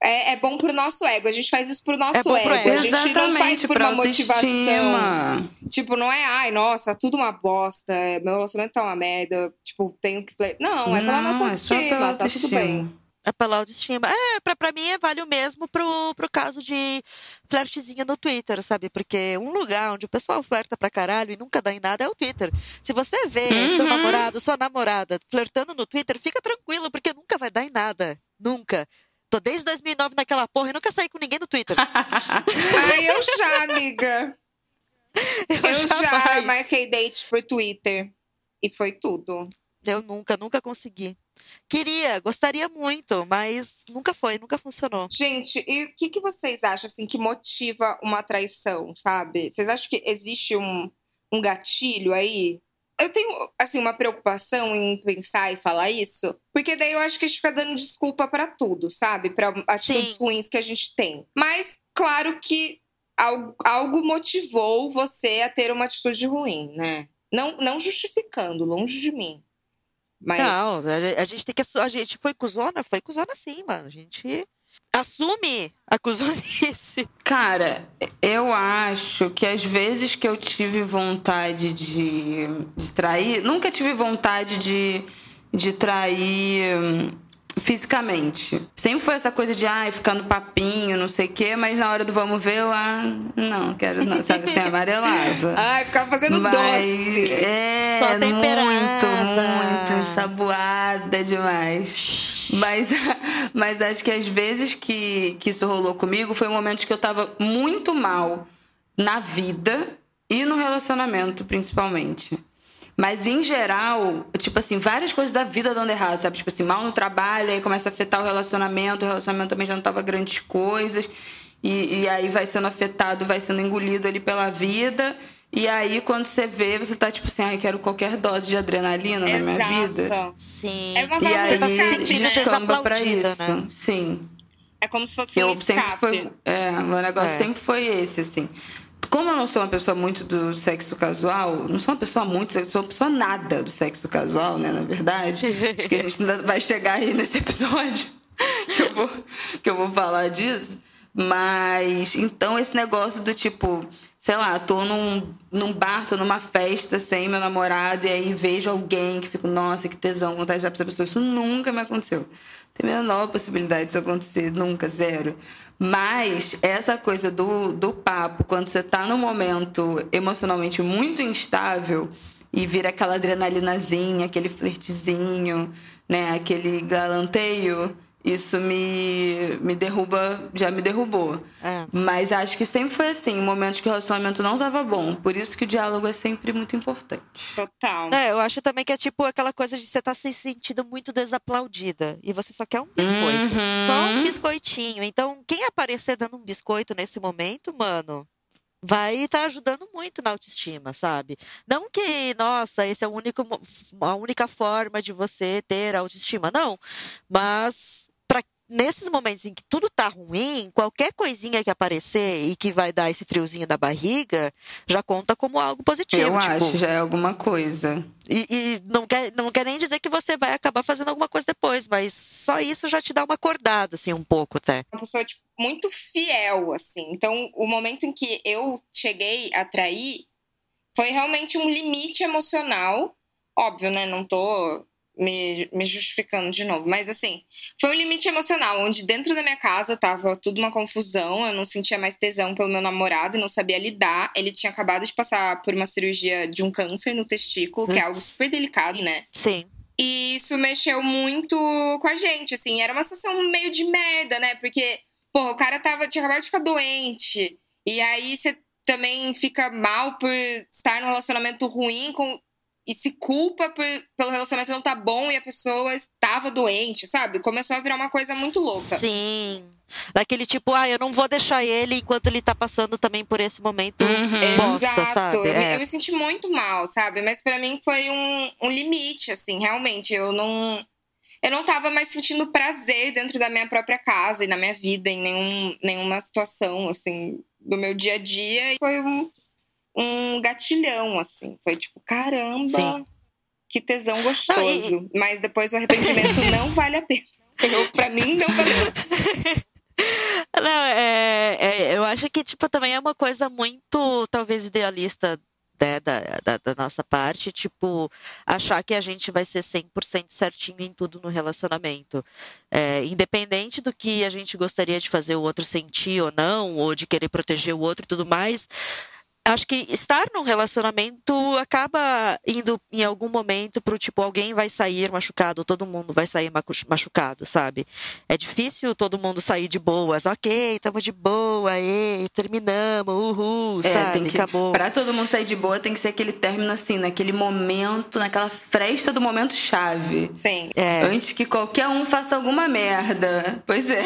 É, é bom pro nosso ego. A gente faz isso pro nosso É bom pro ego. ego. A gente não faz Exatamente, por uma motivação. autoestima. Tipo, não é, ai, nossa, tudo uma bosta, é, meu relacionamento tá uma merda, tipo, tenho que. Não, é pela Não, nossa é só pela autoestima, tá tudo bem. autoestima. É pela autoestima. É, pra, pra mim é vale o mesmo pro, pro caso de flertezinho no Twitter, sabe? Porque um lugar onde o pessoal flerta pra caralho e nunca dá em nada é o Twitter. Se você vê seu namorado, sua namorada flertando no Twitter, fica tranquilo, porque nunca vai dar em nada. Nunca. Tô desde 2009 naquela porra e nunca saí com ninguém no Twitter. Ai, eu já, amiga. Eu já jamais. marquei date por Twitter. E foi tudo. Eu nunca, nunca consegui. Queria, gostaria muito, mas nunca foi, nunca funcionou. Gente, e o que, que vocês acham, assim, que motiva uma traição, sabe? Vocês acham que existe um, um gatilho aí? Eu tenho, assim, uma preocupação em pensar e falar isso, porque daí eu acho que a gente fica dando desculpa pra tudo, sabe? Pra atitudes Sim. ruins que a gente tem. Mas, claro que algo, algo motivou você a ter uma atitude ruim, né? Não, não justificando, longe de mim. Mas Não, a, gente tem que. A gente foi cuzona? Foi cuzona sim, mano. A gente assume a cuzonice. Cara, eu acho que às vezes que eu tive vontade de, de trair, nunca tive vontade de, de trair hum, fisicamente. Sempre foi essa coisa de, ai, ficar no papinho, não sei o quê, mas na hora do vamos ver, eu, ah, não, quero, não, sabe assim, amarelava. ai, ficava fazendo mas, doce. É, Só temperada. muito, muito, ensaboada demais. Mas, mas acho que às vezes que, que isso rolou comigo foi momentos que eu tava muito mal na vida e no relacionamento, principalmente. Mas em geral, tipo assim, várias coisas da vida dando errado, sabe? Tipo assim, mal no trabalho, aí começa a afetar o relacionamento, o relacionamento também já não tava grandes coisas. E, e aí vai sendo afetado, vai sendo engolido ali pela vida. E aí, quando você vê, você tá tipo assim, ai, quero qualquer dose de adrenalina Exato. na minha vida. Sim. É uma E válvula aí de escape, né? descamba pra isso. né? Sim. É como se fosse um Eu sempre escape. foi. É, meu negócio É. sempre foi esse, assim. Como eu não sou uma pessoa muito do sexo casual, não sou uma pessoa muito, eu sou uma pessoa nada do sexo casual, né, na verdade. Acho que a gente ainda vai chegar aí nesse episódio que eu vou, que eu vou falar disso. Mas, então, esse negócio do tipo, sei lá, tô num, num bar, tô numa festa sem meu namorado, e aí vejo alguém que fico, nossa, que tesão, vontade de dar pra essa pessoa. Isso nunca me aconteceu. Tem a menor possibilidade disso acontecer, nunca, zero. Mas essa coisa do, do papo, quando você tá num momento emocionalmente muito instável e vira aquela adrenalinazinha, aquele flertezinho, né, aquele galanteio, isso me, me derruba, já me derrubou. É. Mas acho que sempre foi assim, em momentos que o relacionamento não tava bom. Por isso que o diálogo é sempre muito importante. Total. É, eu acho também que é tipo aquela coisa de você estar se sentindo muito desaplaudida e você só quer um biscoito. Uhum. Só um biscoitinho. Então, quem aparecer dando um biscoito nesse momento, mano, vai estar ajudando muito na autoestima, sabe? Não que, nossa, esse é o único, a única forma de você ter autoestima, não. Mas nesses momentos em que tudo tá ruim, qualquer coisinha que aparecer e que vai dar esse friozinho da barriga, já conta como algo positivo. Eu tipo, acho, já é alguma coisa. e, e não, quer, não quer nem dizer que você vai acabar fazendo alguma coisa depois, mas só isso já te dá uma acordada, assim, um pouco até. uma pessoa tipo, muito fiel, assim. Então, o momento em que eu cheguei a trair foi realmente um limite emocional. Óbvio, né? Não tô me, me justificando de novo, mas assim, foi um limite emocional, onde dentro da minha casa tava tudo uma confusão, eu não sentia mais tesão pelo meu namorado e não sabia lidar. Ele tinha acabado de passar por uma cirurgia de um câncer no testículo, que é algo super delicado, né? Sim. E isso mexeu muito com a gente, assim. Era uma situação meio de merda, né? Porque, porra, o cara tava, tinha acabado de ficar doente. E aí você também fica mal por estar num relacionamento ruim com, e se culpa por, pelo relacionamento não tá bom e a pessoa estava doente, sabe? Começou a virar uma coisa muito louca. Sim. Daquele tipo, ah, eu não vou deixar ele enquanto ele tá passando também por esse momento Uhum. bosta, Exato. sabe? Eu, me, É. eu me senti muito mal, sabe? Mas pra mim foi um, um limite, assim, realmente. Eu não. Eu não tava mais sentindo prazer dentro da minha própria casa e na minha vida, em nenhum, nenhuma situação, assim, do meu dia a dia. E foi um, um gatilhão, assim. Foi tipo, caramba, Sim. que tesão gostoso. Mas depois o arrependimento não vale a pena. Eu, pra mim, não valeu. Não, é, é- eu acho que, tipo, também é uma coisa muito, talvez, idealista né, da, da, da nossa parte, tipo, achar que a gente vai ser 100% certinho em tudo no relacionamento. É, independente do que a gente gostaria de fazer o outro sentir ou não, ou de querer proteger o outro e tudo mais, acho que estar num relacionamento acaba indo em algum momento pro tipo, alguém vai sair machucado, todo mundo vai sair machucado, sabe? É difícil todo mundo sair de boas. Ok, tamo de boa, ei, terminamos, uhul, É, sabe? tem que, Acabou. Pra todo mundo sair de boa, tem que ser aquele término assim, naquele momento, naquela fresta do momento chave. Sim. É, Antes que qualquer um faça alguma merda. Pois é.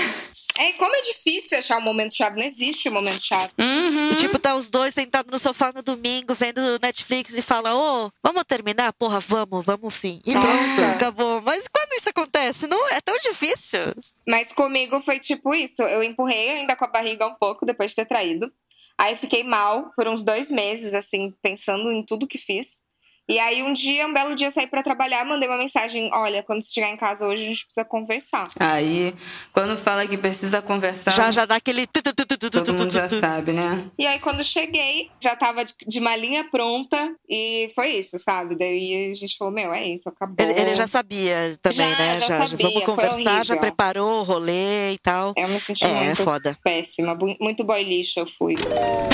É, como é difícil achar o momento chave. Não existe o momento chave. Uhum. E tipo, tá os dois sentados no sofá no domingo, vendo Netflix e fala, ô, vamos terminar? Porra, vamos, vamos sim. E Nossa. pronto, acabou. Mas quando isso acontece? Não é tão difícil. Mas comigo foi tipo isso. Eu empurrei ainda com a barriga um pouco depois de ter traído. Aí fiquei mal por uns dois meses, assim, pensando em tudo que fiz. E aí, um dia, um belo dia, eu saí pra trabalhar, mandei uma mensagem: Olha, quando você chegar em casa hoje, a gente precisa conversar. Aí, quando fala que precisa conversar, Já, já dá aquele. tu, tu, tu, tu, tu, tu, todo mundo já sabe, né? E aí, quando cheguei, já tava de, de malinha pronta. E foi isso, sabe? Daí a gente falou: Meu, é isso, acabou. Ele, ele já sabia também, Já, né? já sabia, vamos foi conversar, já preparou o rolê e tal. Eu me senti É, muito foda. péssima. Muito boy lixo eu fui.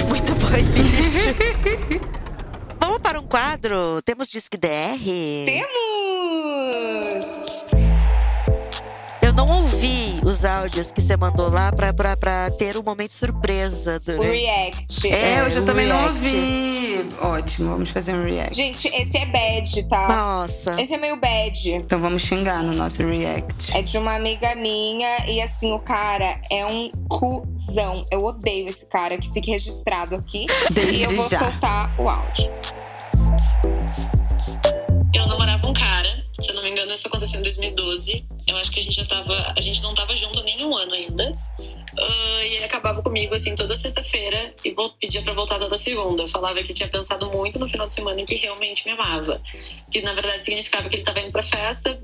Muito bom lixo. Quadro? Temos Disque DR? Temos! Eu não ouvi os áudios que você mandou lá pra, pra, pra ter um momento surpresa. O Durante... react. É, É, hoje eu também não react. ouvi. Ótimo, vamos fazer um react. Gente, esse é bad, tá? Nossa. Esse é meio bad. Então vamos xingar no nosso react. É de uma amiga minha e assim, o cara é um cuzão. Eu odeio esse cara que fique registrado aqui. Desde e eu vou já. soltar o áudio. Eu namorava um cara, se eu não me engano, isso aconteceu em 2012. Eu acho que a gente já tava. A gente não tava junto nem um ano ainda. Ah, e ele acabava comigo, assim, toda sexta-feira e pedia pra voltar toda segunda. Falava que tinha pensado muito no final de semana e que realmente me amava. Que na verdade significava que ele tava indo pra festa,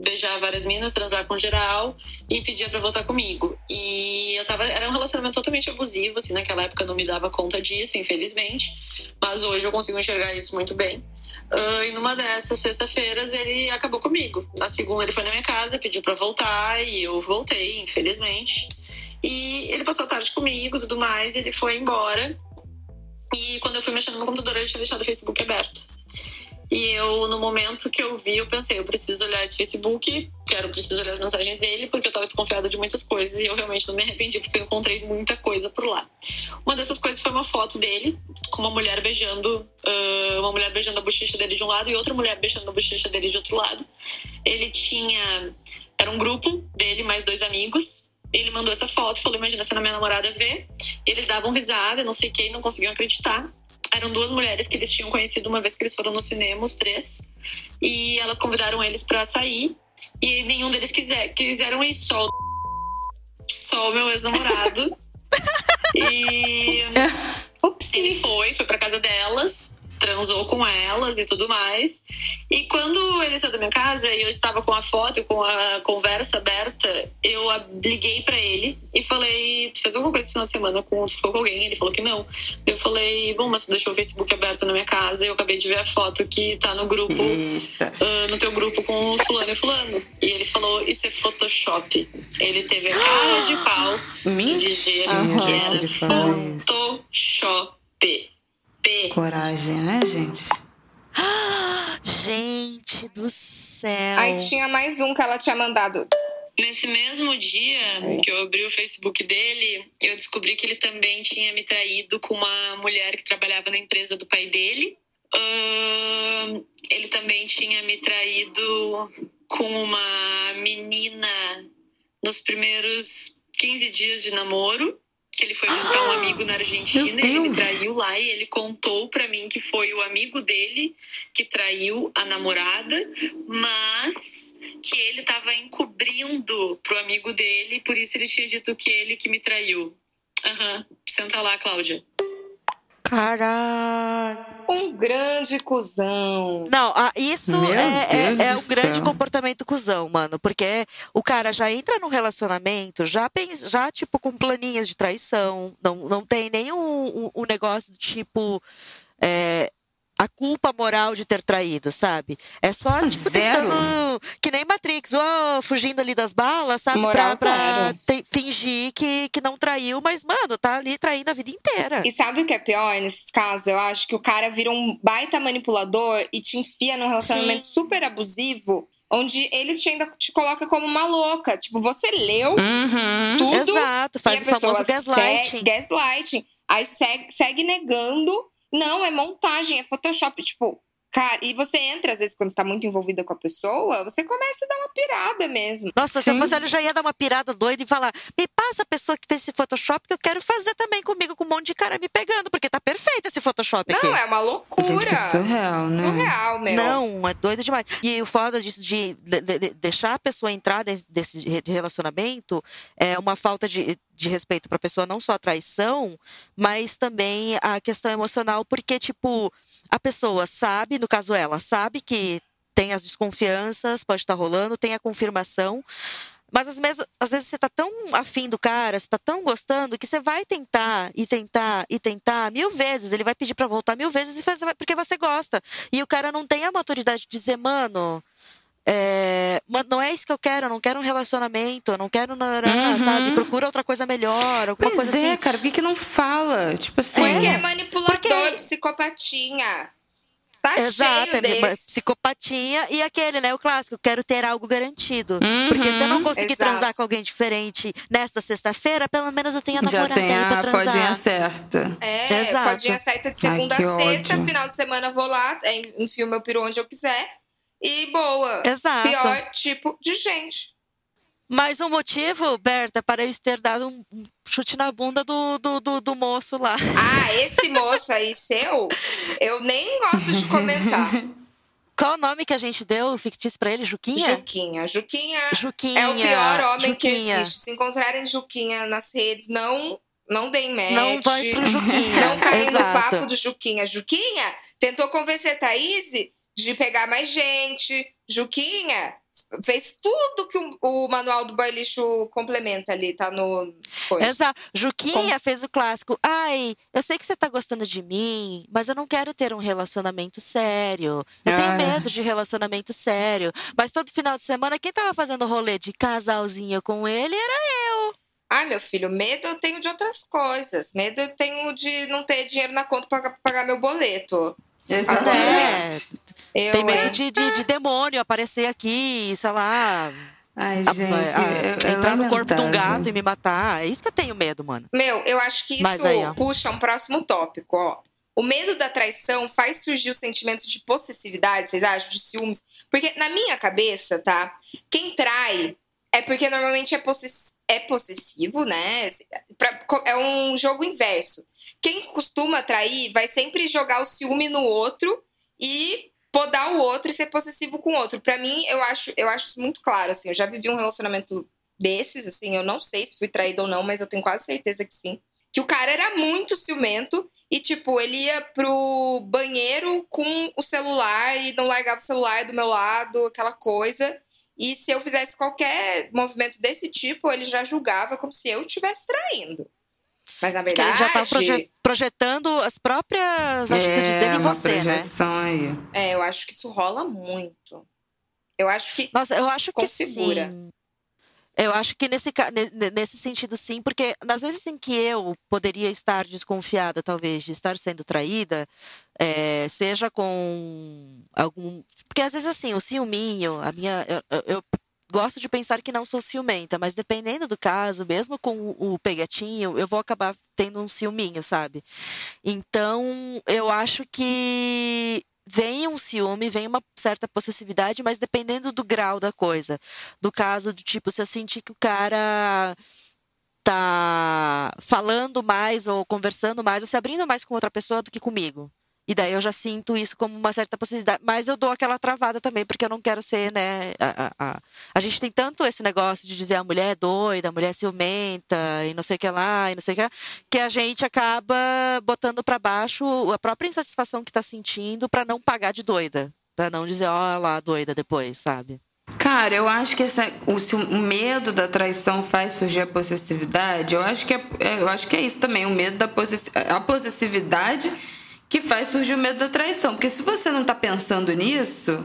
beijar várias minas, transar com geral e pedia pra voltar comigo. E eu tava. Era um relacionamento totalmente abusivo, assim, naquela época eu não me dava conta disso, infelizmente. Mas hoje eu consigo enxergar isso muito bem. Ah, e numa dessas sexta-feiras ele acabou comigo. Na segunda ele foi na minha casa, pediu pra voltar e eu voltei, infelizmente. E ele passou a tarde comigo, tudo mais, e ele foi embora. E quando eu fui mexendo no computador, ele tinha deixado o Facebook aberto. E eu, no momento que eu vi, eu pensei, eu preciso olhar esse Facebook, quero, preciso olhar as mensagens dele, porque eu tava desconfiada de muitas coisas e eu realmente não me arrependi, porque eu encontrei muita coisa por lá. Uma dessas coisas foi uma foto dele com uma mulher beijando, uma mulher beijando a bochecha dele de um lado e outra mulher beijando a bochecha dele de outro lado. Ele tinha, era um grupo dele, mais dois amigos. Ele mandou essa foto, falou: Imagina se a minha namorada vê. Eles davam risada, não sei o que, não conseguiam acreditar. Eram duas mulheres que eles tinham conhecido uma vez que eles foram no cinema, os três. E elas convidaram eles pra sair. E nenhum deles quiser, quiseram ir só. Só o meu ex-namorado. e ele foi, foi pra casa delas, transou com elas e tudo mais. E quando ele saiu da minha casa e eu estava com a foto e com a conversa aberta, eu liguei pra ele e falei: Tu fez alguma coisa esse final de semana com, tu ficou com alguém? Ele falou que não. Eu falei: Bom, mas tu deixou o Facebook aberto na minha casa e eu acabei de ver a foto que tá no grupo. Ah, no teu grupo com fulano e fulano. E ele falou, isso é Photoshop. Ele teve a cara de pau de dizer que que era. Photoshop. P. Coragem, né, gente? Gente do céu. Aí tinha mais um que ela tinha mandado. Nesse mesmo dia que eu abri o Facebook dele, eu descobri que ele também tinha me traído com uma mulher que trabalhava na empresa do pai dele. Ahn, ele também tinha me traído com uma menina nos primeiros 15 dias de namoro. Que ele foi visitar um amigo na Argentina e ele me traiu lá e ele contou pra mim que foi o amigo dele que traiu a namorada, mas que ele tava encobrindo pro amigo dele, por isso ele tinha dito que ele que me traiu. Aham. Senta lá, Cláudia. Caralho. Um grande cuzão. Não, ah, isso Meu é, é, é um grande céu. comportamento cuzão, mano. Porque o cara já entra num relacionamento, já pensa, já, tipo, com planinhas de traição. Não, não tem nenhum um, um negócio do tipo. é, a culpa moral de ter traído, sabe? É só, tipo, Zero. tentando. Que nem Matrix, ó, fugindo ali das balas, sabe? Moral pra pra te- fingir que, que não traiu, mas, mano, tá ali traindo a vida inteira. E sabe o que é pior nesses casos? Eu acho que o cara vira um baita manipulador e te enfia num relacionamento super abusivo, onde ele te ainda te coloca como uma louca. Tipo, você leu Uhum. tudo. Exato, faz e o famoso gaslighting. Segue, gaslighting. Aí segue, segue negando. Não, é montagem, é Photoshop. Tipo, cara, e você entra, às vezes, quando você tá muito envolvida com a pessoa, você começa a dar uma pirada mesmo. Nossa, se eu Sim. ele já ia dar uma pirada doida e falar: me passa a pessoa que fez esse Photoshop que eu quero fazer também comigo, com um monte de cara me pegando, porque tá perfeito esse Photoshop aqui. Não, é uma loucura. Gente, que surreal, né? Surreal, meu. Não, é doido demais. E o foda disso de, de- de- de deixar a pessoa entrar desse re- relacionamento é uma falta de, de respeito para a pessoa, não só a traição, mas também a questão emocional, porque, tipo, a pessoa sabe, no caso ela, sabe que tem as desconfianças, pode estar rolando, tem a confirmação. Mas às vezes, às vezes você tá tão afim do cara, você tá tão gostando, que você vai tentar e tentar e tentar mil vezes. Ele vai pedir para voltar mil vezes e faz, porque você gosta. E o cara não tem a maturidade de dizer, mano, é, não é isso que eu quero, eu não quero um relacionamento, eu não quero, uhum. sabe? Procura outra coisa melhor, alguma pois coisa é, assim. cara, por que não fala? Tipo assim. Porque é manipulador, Porque... psicopatinha. Tá Exato, cheio é psicopatinha e aquele, né? O clássico, quero ter algo garantido. Uhum, Porque se eu não conseguir exato. transar com alguém diferente nesta sexta-feira, pelo menos eu tenho a namorada Já tem aí pra a transar. fodinha certa. É, exato. fodinha certa de segunda Ai, a sexta, ódio. final de semana vou lá, enfio meu peru onde eu quiser. E boa. Exato. Pior tipo de gente. Mas o motivo, Berta, para eu ter dado um chute na bunda do, do, do, do, moço lá. Ah, esse moço aí seu, eu nem gosto de comentar. Qual o nome que a gente deu fictício pra ele? Juquinha? Juquinha. Juquinha, Juquinha é o pior homem Juquinha. que existe. Se encontrarem Juquinha nas redes, não não deem match. Não vai pro Juquinha. Não caem no papo do Juquinha. Juquinha tentou convencer Thaís de pegar mais gente. Juquinha fez tudo que o, o, manual do boy lixo complementa ali, tá no. Coisa. Exato. Juquinha Com... fez o clássico. Ai, eu sei que você tá gostando de mim, mas eu não quero ter um relacionamento sério. Eu tenho medo de relacionamento sério. Mas todo final de semana, quem tava fazendo rolê de casalzinho com ele era eu. Ai, meu filho, medo eu tenho de outras coisas. Medo eu tenho de não ter dinheiro na conta para pagar meu boleto. Exatamente. É, eu, tem medo é... de, de, de, demônio aparecer aqui, sei lá. Ai, gente, a, a, entrar no corpo de um gato e me matar. É isso que eu tenho medo, mano. Meu, eu acho que isso aí, puxa um próximo tópico, ó. O medo da traição faz surgir o sentimento de possessividade, vocês acham? De ciúmes? Porque na minha cabeça, tá? Quem trai é porque normalmente é possessivo é possessivo, né? É um jogo inverso. Quem costuma trair vai sempre jogar o ciúme no outro e podar o outro e ser possessivo com o outro. Para mim, eu acho, eu acho muito claro, assim. Eu já vivi um relacionamento desses, assim. Eu não sei se fui traído ou não, mas eu tenho quase certeza que sim. Que o cara era muito ciumento e, tipo, ele ia pro banheiro com o celular e não largava o celular do meu lado, aquela coisa. E se eu fizesse qualquer movimento desse tipo, ele já julgava como se eu estivesse traindo. Mas na verdade. ele já tá proje projetando as próprias atitudes é, dele em uma você, né? projeção? Aí. É, eu acho que isso rola muito. Eu acho que. Nossa, eu acho configura. que sim. Eu acho que nesse, nesse sentido, sim, porque nas vezes em que eu poderia estar desconfiada, talvez, de estar sendo traída, é, seja com algum. Porque às vezes, assim, o ciúminho, a minha. Eu, eu, gosto de pensar que não sou ciumenta, mas dependendo do caso, mesmo com o, pegatinho, eu vou acabar tendo um ciúminho, sabe? Então, eu acho que vem um ciúme, vem uma certa possessividade, mas dependendo do grau da coisa. Do caso do tipo, se eu sentir que o cara tá falando mais ou conversando mais ou se abrindo mais com outra pessoa do que comigo. E daí eu já sinto isso como uma certa possibilidade. Mas eu dou aquela travada também, porque eu não quero ser, né? A, a, a, a gente tem tanto esse negócio de dizer a mulher é doida, a mulher é ciumenta, e não sei o que lá, e não sei o que lá, que a gente acaba botando para baixo a própria insatisfação que tá sentindo para não pagar de doida. para não dizer, ó lá, doida depois, sabe? Cara, eu acho que essa, o, o, medo da traição faz surgir a possessividade. Eu acho que é, é eu acho que é isso também, o medo da possess, a possessividade que faz surgir o medo da traição. Porque se você não está pensando nisso,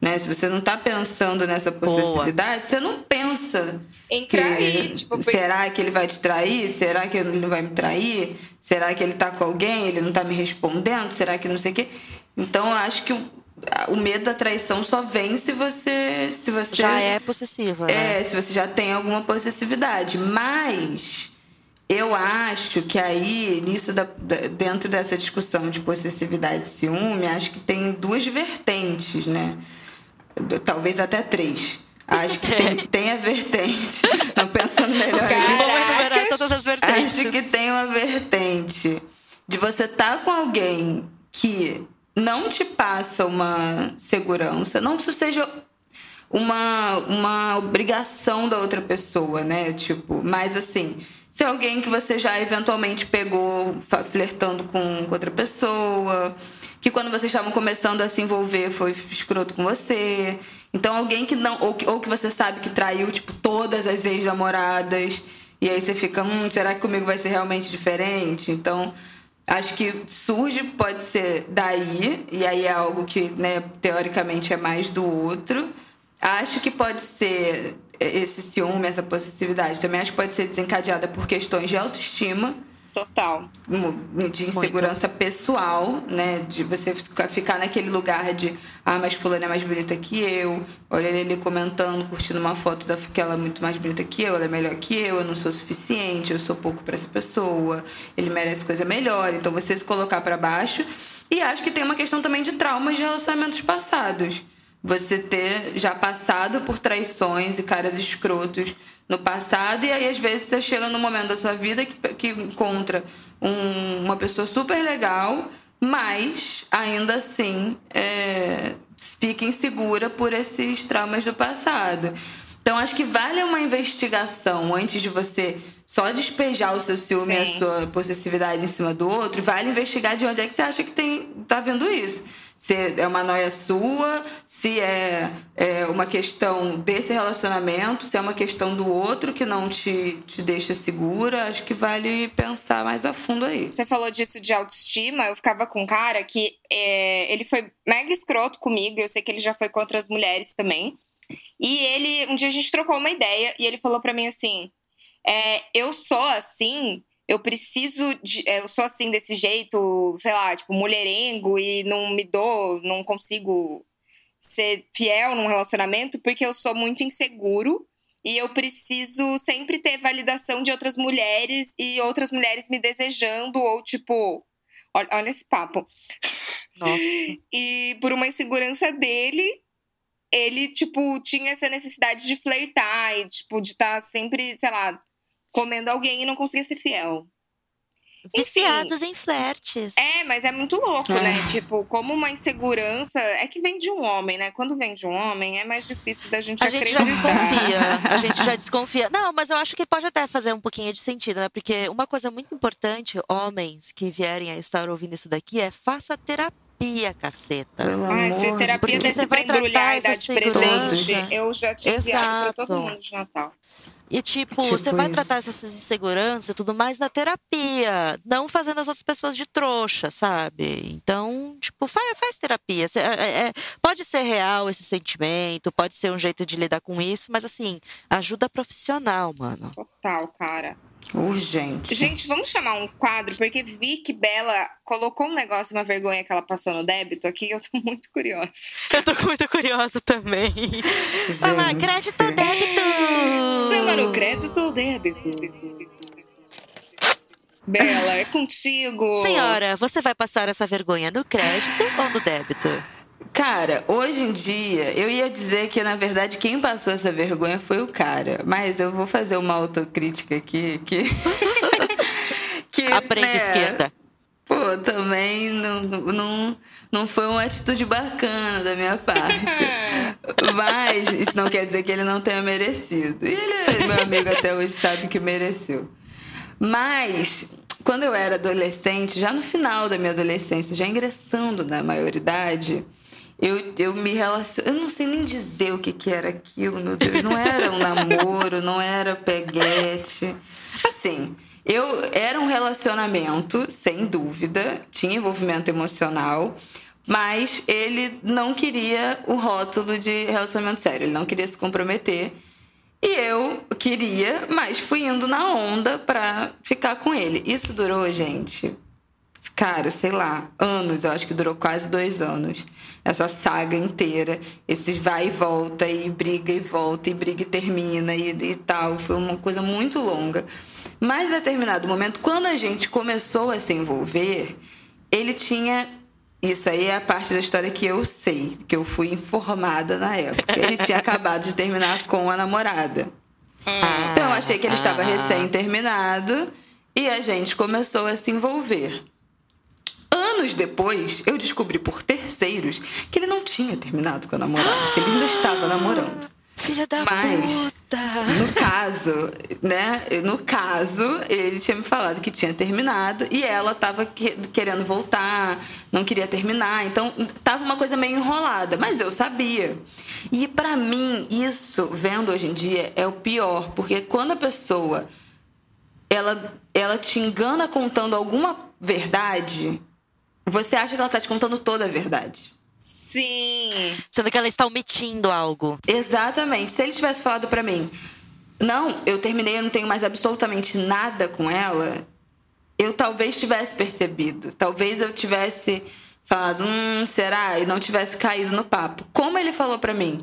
né? Se você não está pensando nessa possessividade, Boa. você não pensa. Em trair, tipo, será que ele vai te trair? Será que ele não vai me trair? Será que ele está com alguém? Ele não está me respondendo? Será que não sei o quê? Então, eu acho que o, medo da traição só vem se você. Se você já é possessiva. Né? É, se você já tem alguma possessividade. Mas eu acho que aí, nisso da, dentro dessa discussão de possessividade e ciúme, acho que tem duas vertentes, né? Talvez até três. Acho que tem, tem a vertente. Não pensando melhor enumerar todas as vertentes. Acho que tem uma vertente de você estar tá com alguém que não te passa uma segurança, não que isso seja uma, uma obrigação da outra pessoa, né? Tipo, mas assim, se alguém que você já eventualmente pegou flertando com outra pessoa, que quando vocês estavam começando a se envolver foi escroto com você. Então alguém que não. Ou que, ou que você sabe que traiu, tipo, todas as ex-namoradas. E aí você fica, hum, será que comigo vai ser realmente diferente? Então, acho que surge, pode ser daí, e aí é algo que, né, teoricamente é mais do outro. Acho que pode ser esse ciúme, essa possessividade. Também acho que pode ser desencadeada por questões de autoestima Total. De insegurança Muito. pessoal, né? De você ficar naquele lugar de ah, mas fulano é mais bonita que eu. Olha ele ali comentando, curtindo uma foto da que ela é muito mais bonita que eu, ela é melhor que eu, eu não sou suficiente, eu sou pouco para essa pessoa, ele merece coisa melhor. Então você se colocar para baixo. E acho que tem uma questão também de traumas de relacionamentos passados. Você ter já passado por traições e caras escrotos no passado, e aí às vezes você chega num momento da sua vida que, que encontra um, uma pessoa super legal, mas ainda assim é, fica insegura por esses traumas do passado. Então acho que vale uma investigação antes de você só despejar o seu ciúme Sim. e a sua possessividade em cima do outro, vale investigar de onde é que você acha que tem, tá vendo isso se é uma noia sua, se é, é, uma questão desse relacionamento, se é uma questão do outro que não te, te deixa segura. Acho que vale pensar mais a fundo aí. Você falou disso de autoestima. Eu ficava com um cara que é, ele foi mega escroto comigo. Eu sei que ele já foi com outras mulheres também. E ele, um dia a gente trocou uma ideia e ele falou para mim assim: é, Eu sou assim eu preciso de. É, eu sou assim desse jeito, sei lá, tipo, mulherengo e não me dou, não consigo ser fiel num relacionamento porque eu sou muito inseguro e eu preciso sempre ter validação de outras mulheres e outras mulheres me desejando ou tipo. Olha, olha esse papo. Nossa. e por uma insegurança dele, ele, tipo, tinha essa necessidade de flertar e, tipo, de estar tá sempre, sei lá, comendo alguém e não conseguia ser fiel. Viciados em flertes. É, mas é muito louco, né? Ah. Tipo, como uma insegurança. É que vem de um homem, né? Quando vem de um homem, é mais difícil da gente a acreditar. A gente já desconfia. a gente já desconfia. Não, mas eu acho que pode até fazer um pouquinho de sentido, né? Porque uma coisa muito importante, homens que vierem a estar ouvindo isso daqui, é faça terapia caceta. Pelo Ai, se terapia Porque desse você vai tratar essa de presente, eu já tinha enviado pra todo mundo de Natal. E, tipo, tipo você vai tratar essas inseguranças e tudo mais na terapia, não fazendo as outras pessoas de trouxa, sabe? Então, tipo, faz, faz terapia. É, é, é, pode ser real esse sentimento, pode ser um jeito de lidar com isso, mas, assim, ajuda profissional, mano. Total, cara. Urgente. Gente, vamos chamar um quadro, porque vi que Bela colocou um negócio, uma vergonha que ela passou no débito aqui, eu tô muito curiosa. Eu tô muito curiosa também. Vai lá, crédito ou débito? Chama no crédito ou débito. Bela, é contigo. Senhora, você vai passar essa vergonha no crédito ou no débito? Cara, hoje em dia, eu ia dizer que, na verdade, quem passou essa vergonha foi o cara. Mas eu vou fazer uma autocrítica aqui. Que... que Aprende né, esquerda. Pô, também não, não, não foi uma atitude bacana da minha parte. Mas isso não quer dizer que ele não tenha merecido. E ele, meu amigo, até hoje sabe que mereceu. Mas quando eu era adolescente, já no final da minha adolescência, já ingressando na maioridade, eu, eu me relaciono. Eu não sei nem dizer o que, que era aquilo, meu Deus. Não era um namoro, não era peguete. Assim, eu era um relacionamento, sem dúvida, tinha envolvimento emocional, mas ele não queria o rótulo de relacionamento sério, ele não queria se comprometer. E eu queria, mas fui indo na onda pra ficar com ele. Isso durou, gente, cara, sei lá, anos, eu acho que durou quase dois anos. Essa saga inteira, esses vai e volta, e briga e volta, e briga e termina, e, e tal. Foi uma coisa muito longa. Mas, em determinado momento, quando a gente começou a se envolver, ele tinha. Isso aí é a parte da história que eu sei, que eu fui informada na época. Ele tinha acabado de terminar com a namorada. Ah, então, eu achei que ele estava ah. recém-terminado e a gente começou a se envolver. Anos depois, eu descobri por terceiros que ele não tinha terminado com a namorada, que ele ainda estava namorando. Filha da Mas, puta. No caso, né? No caso, ele tinha me falado que tinha terminado e ela tava que- querendo voltar, não queria terminar. Então, tava uma coisa meio enrolada, mas eu sabia. E pra mim, isso, vendo hoje em dia, é o pior, porque quando a pessoa ela, ela te engana contando alguma verdade, você acha que ela tá te contando toda a verdade. Sim. Sendo que ela está omitindo algo. Exatamente. Se ele tivesse falado pra mim, não, eu terminei, eu não tenho mais absolutamente nada com ela, eu talvez tivesse percebido. Talvez eu tivesse falado, hum, será? E não tivesse caído no papo. Como ele falou pra mim?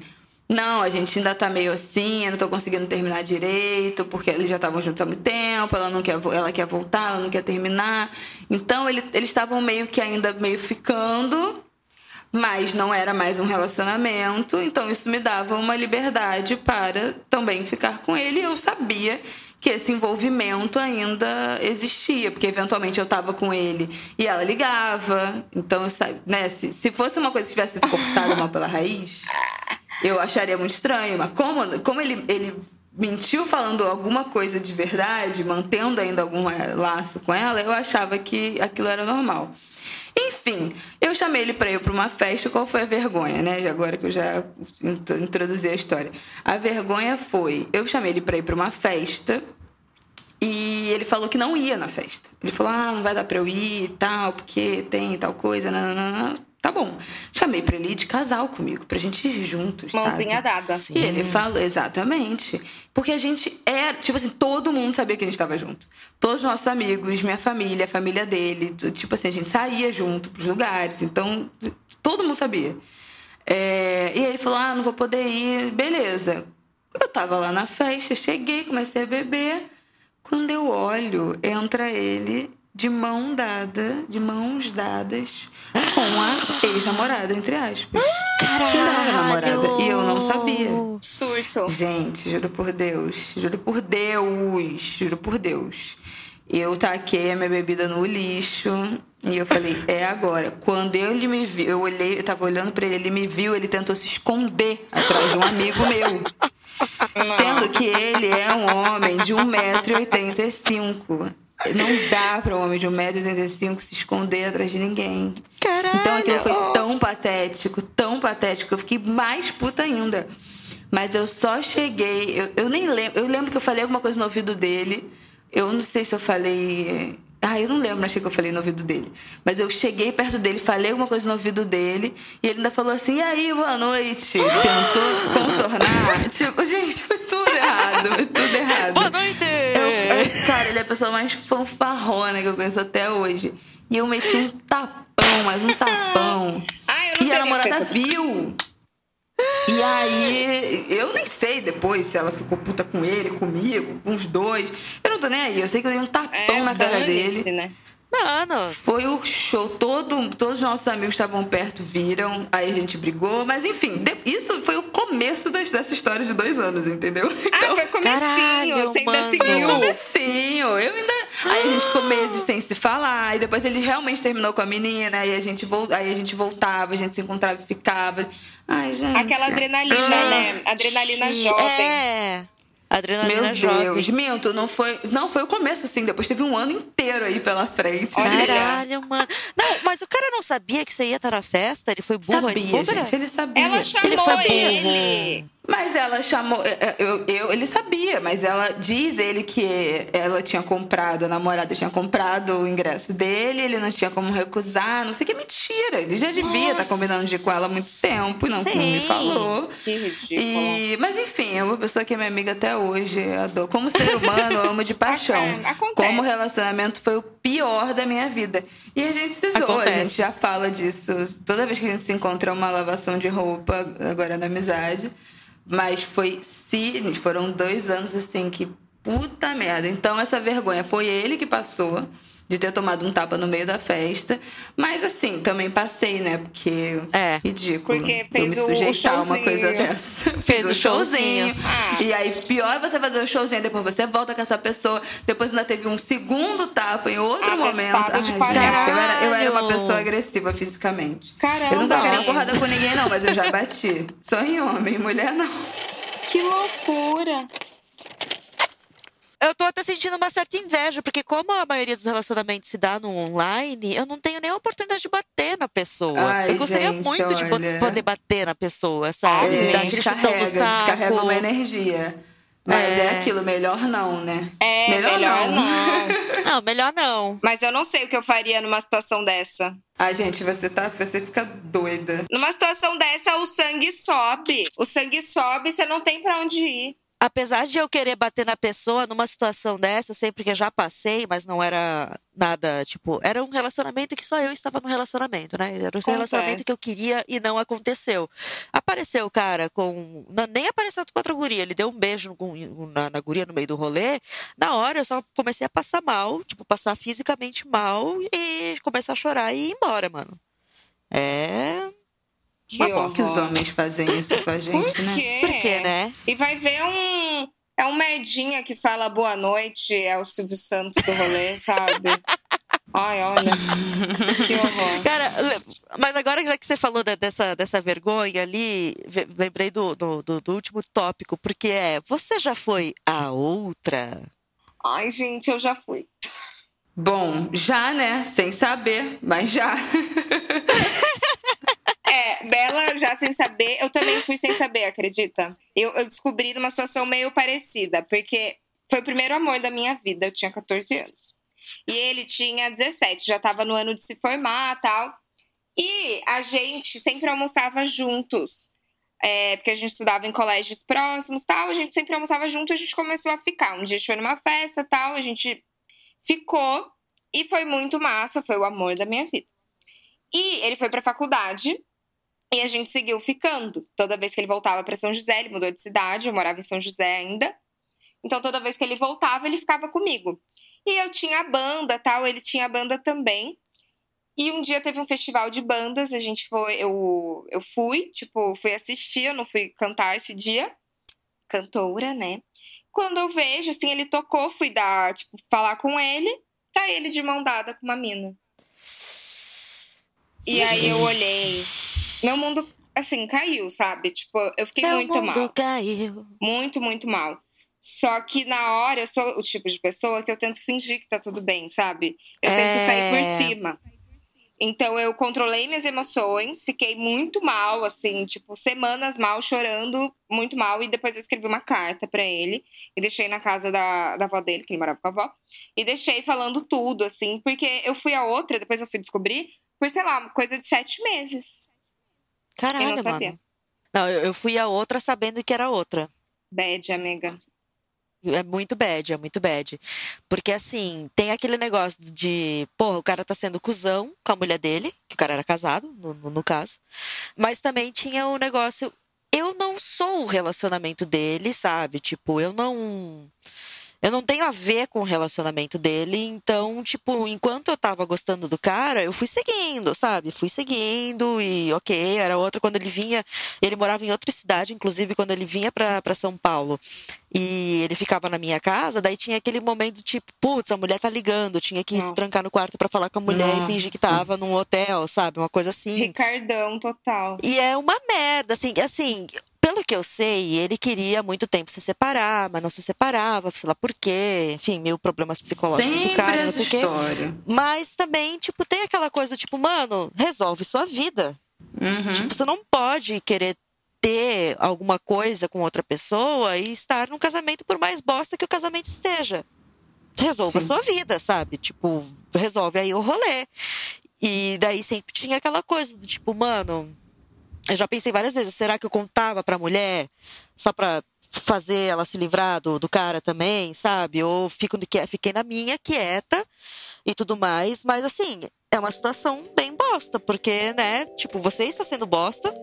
Não, a gente ainda tá meio assim, eu não tô conseguindo terminar direito, porque eles já estavam juntos há muito tempo, ela não quer, ela quer voltar, ela não quer terminar. Então ele- eles estavam meio que ainda meio ficando, mas não era mais um relacionamento, então isso me dava uma liberdade para também ficar com ele. Eu sabia que esse envolvimento ainda existia, porque eventualmente eu estava com ele e ela ligava. Então, eu né, se, se fosse uma coisa que tivesse cortada mal pela raiz, eu acharia muito estranho. Mas como, como ele, ele mentiu falando alguma coisa de verdade, mantendo ainda algum laço com ela, eu achava que aquilo era normal. Enfim, eu chamei ele pra ir pra uma festa. Qual foi a vergonha, né? Agora que eu já int- introduzi a história. A vergonha foi: eu chamei ele pra ir pra uma festa e ele falou que não ia na festa. Ele falou: ah, não vai dar pra eu ir e tal, porque tem tal coisa. Nananana. Tá bom. Chamei pra ele ir de casal comigo, pra gente ir juntos. Mãozinha sabe? dada. E ele falou, exatamente. Porque a gente era, tipo assim, todo mundo sabia que a gente estava junto. Todos os nossos amigos, minha família, a família dele. Tipo assim, a gente saía junto pros lugares. Então, todo mundo sabia. É, e ele falou: ah, não vou poder ir. Beleza. Eu tava lá na festa, cheguei, comecei a beber. Quando eu olho, entra ele de mão dada, de mãos dadas, com a ex-namorada, entre aspas. Que não era namorada. E eu não sabia. Surto. Gente, juro por Deus, juro por Deus, juro por Deus. Eu taquei a minha bebida no lixo e eu falei, é agora. Quando ele me viu, eu olhei, eu tava olhando pra ele, ele me viu, ele tentou se esconder atrás de um amigo meu. Sendo que ele é um homem de 1,85m. Não dá pra um homem de 1,85m se esconder atrás de ninguém. Caralho! Então aquilo foi tão patético, tão patético, eu fiquei mais puta ainda. Mas eu só cheguei, eu, eu nem lembro, eu lembro que eu falei alguma coisa no ouvido dele. Eu não sei se eu falei. Ah, eu não lembro, achei que eu falei no ouvido dele. Mas eu cheguei perto dele, falei alguma coisa no ouvido dele, e ele ainda falou assim: e aí, boa noite? Tentou contornar. tipo, gente, foi tudo errado, foi tudo errado. Boa noite! Eu- cara, ele é a pessoa mais fanfarrona que eu conheço até hoje. E eu meti um tapão, mas um tapão. Ah, eu não E a namorada feito. viu. E aí, eu nem sei depois se ela ficou puta com ele, comigo, com os dois. Eu não tô nem aí. Eu sei que eu dei um tapão É, na cara dele. né? Mano, Foi o show, todo, todos os nossos amigos estavam perto, viram, aí a gente brigou, mas enfim, de- isso foi o começo das, dessa história de dois anos, entendeu? Ah, Então, foi comecinho. Caralho, você ainda mano. foi seguiu. o comecinho. Eu ainda. Aí a gente ficou meses sem se falar. E depois ele realmente terminou com a menina. Aí a gente, vol... aí a gente voltava, a gente se encontrava e ficava. Ai, gente. Aquela adrenalina, Ah, né? Adrenalina Sim, jovem. É. Adrenalina Meu jovem. Deus, minto, não foi, não foi o começo, sim. Depois teve um ano inteiro aí pela frente. Olha. Caralho, mano. Não, mas o cara não sabia que você ia estar na festa? Ele foi burro esse Sabia, né? gente, ele sabia. Ela Ele chamou foi burro. ele. Mas ela chamou. é, é, Eu, eu, ele sabia, mas ela diz ele que ela tinha comprado, a namorada tinha comprado o ingresso dele, ele não tinha como recusar, não sei o que é mentira. Ele já devia estar Nossa. combinando de ir com ela há muito tempo e não, não me falou. Que ridículo. E, mas enfim, é uma pessoa que é minha amiga até hoje. Adoro. Como ser humano, eu amo de paixão. É, acontece. Como relacionamento foi o pior da minha vida. E a gente se zoa, a Acontece. gente já fala disso. Toda vez que a gente se encontra é uma lavação de roupa, agora na amizade. Mas foi sinistro. Foram dois anos assim que puta merda. Então essa vergonha foi ele que passou de ter tomado um tapa no meio da festa. Mas assim, também passei, né? Porque É. ridículo. Porque eu me fez o sujeitar a uma coisa dessa. Fez o showzinho. Ah. E aí, pior é você fazer o showzinho, depois você volta com essa pessoa, depois ainda teve um segundo tapa em outro Atestado momento. Ah, de gente, eu, era, eu era uma pessoa agressiva fisicamente. Caramba. Eu nunca queria porrada com ninguém, não, mas eu já bati. Só em homem, mulher não. Que loucura! Eu tô até sentindo uma certa inveja, porque como a maioria dos relacionamentos se dá no online, eu não tenho nem a oportunidade de bater na pessoa. Ai, eu gostaria gente, muito de olha. poder bater na pessoa, sabe? É, descarrega, descarrega uma energia. Mas é. É. aquilo, melhor não, né? É, melhor, não. Não, melhor não. Mas eu não sei o que eu faria numa situação dessa. Ah, gente, você tá. Você fica doida. Numa situação dessa, o sangue sobe. O sangue sobe e você não tem pra onde ir. Apesar de eu querer bater na pessoa numa situação dessa, eu sei porque já passei, mas não era nada, tipo, era um relacionamento que só eu estava no relacionamento, né? Era um Acontece. relacionamento que eu queria e não aconteceu. Apareceu o cara com. não, nem apareceu com outra guria, ele deu um beijo no- na, na guria no meio do rolê. Na hora eu só comecei a passar mal, tipo, passar fisicamente mal e começar a chorar e ir embora, mano. É. Que Uma Que os homens fazem isso com a gente, Por né? quê? Por quê, né? E vai ver um. É um merdinha que fala boa noite, é o Silvio Santos do rolê, sabe? Ai, olha. Que horror. Cara, mas agora já que você falou de- dessa, dessa vergonha ali, lembrei do, do, do- do último tópico, porque é, você já foi a outra? Ai, gente, eu já fui. Bom, já, né? Sem saber, mas já. É, Bela já sem saber, eu também fui sem saber, acredita? Eu, eu descobri numa situação meio parecida, porque foi o primeiro amor da minha vida, eu tinha 14 anos. E ele tinha 17, já tava no ano de se formar tal. E a gente sempre almoçava juntos. É, porque a gente estudava em colégios próximos tal, a gente sempre almoçava junto, a gente começou a ficar. Um dia a gente foi numa festa tal, a gente ficou e foi muito massa, foi o amor da minha vida. E ele foi pra faculdade e a gente seguiu ficando. Toda vez que ele voltava pra São José, ele mudou de cidade, eu morava em São José ainda. Então toda vez que ele voltava, ele ficava comigo. E eu tinha a banda, tal, ele tinha a banda também. E um dia teve um festival de bandas, a gente foi, eu, eu fui, tipo, fui assistir, eu não fui cantar esse dia. Cantora, né? Quando eu vejo, assim, ele tocou, fui dar, tipo, falar com ele, tá ele de mão dada com uma mina. E aí eu olhei. Meu mundo, assim, caiu, sabe? Tipo, eu fiquei Meu muito mundo mal. caiu. Muito, muito mal. Só que na hora eu sou o tipo de pessoa que eu tento fingir que tá tudo bem, sabe? Eu tento É. sair por cima. Então eu controlei minhas emoções, fiquei muito mal, assim, tipo, semanas mal, chorando, muito mal. E depois eu escrevi uma carta pra ele e deixei na casa da, da avó dele, que ele morava com a avó. E deixei falando tudo, assim, porque eu fui a outra, depois eu fui descobrir, por, sei lá, coisa de sete meses. Caralho, Eu não sabia. mano. Não, eu, eu fui a outra sabendo que era outra. Bad, amiga. É muito bad, é muito bad. Porque assim, tem aquele negócio de, porra, o cara tá sendo cuzão com a mulher dele, que o cara era casado, no, no- no caso. Mas também tinha o negócio. Eu não sou o relacionamento dele, sabe? Tipo, eu não. Eu não tenho a ver com o relacionamento dele, então, tipo, enquanto eu tava gostando do cara, eu fui seguindo, sabe? Fui seguindo e, ok, era outra. Quando ele vinha, ele morava em outra cidade, inclusive, quando ele vinha pra, pra São Paulo e ele ficava na minha casa, daí tinha aquele momento tipo, putz, a mulher tá ligando, eu tinha que se Nossa. trancar no quarto pra falar com a mulher e fingir que Nossa. tava num hotel, sabe? Uma coisa assim. Ricardão total. E é uma merda, assim, assim, pelo que eu sei, ele queria há muito tempo se separar, mas não se separava, sei lá por quê, enfim, mil problemas psicológicos do Sempre cara, não sei o quê. Mas também, tipo, tem aquela coisa, tipo, mano, resolve sua vida. Uhum. Tipo, você não pode querer ter alguma coisa com outra pessoa e estar num casamento por mais bosta que o casamento esteja. Resolva a Sim. sua vida, sabe? Tipo, resolve aí o rolê. E daí sempre tinha aquela coisa do tipo, mano, eu já pensei várias vezes, será que eu contava pra mulher só pra fazer ela se livrar do, do cara também, sabe? Ou fico, fiquei na minha, quieta e tudo mais. Mas assim, é uma situação bem bosta, porque, né, tipo, você está sendo bosta,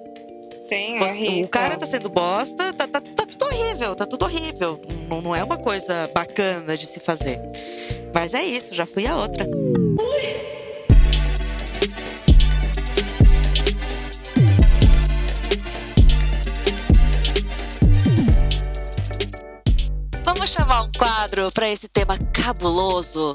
Sim, é você- horrível. o cara tá sendo bosta, tá, tá, tá tudo horrível, tá tudo horrível. Não, não é uma coisa bacana de se fazer. Mas é isso, já fui a outra. Vamos chamar um quadro para esse tema cabuloso?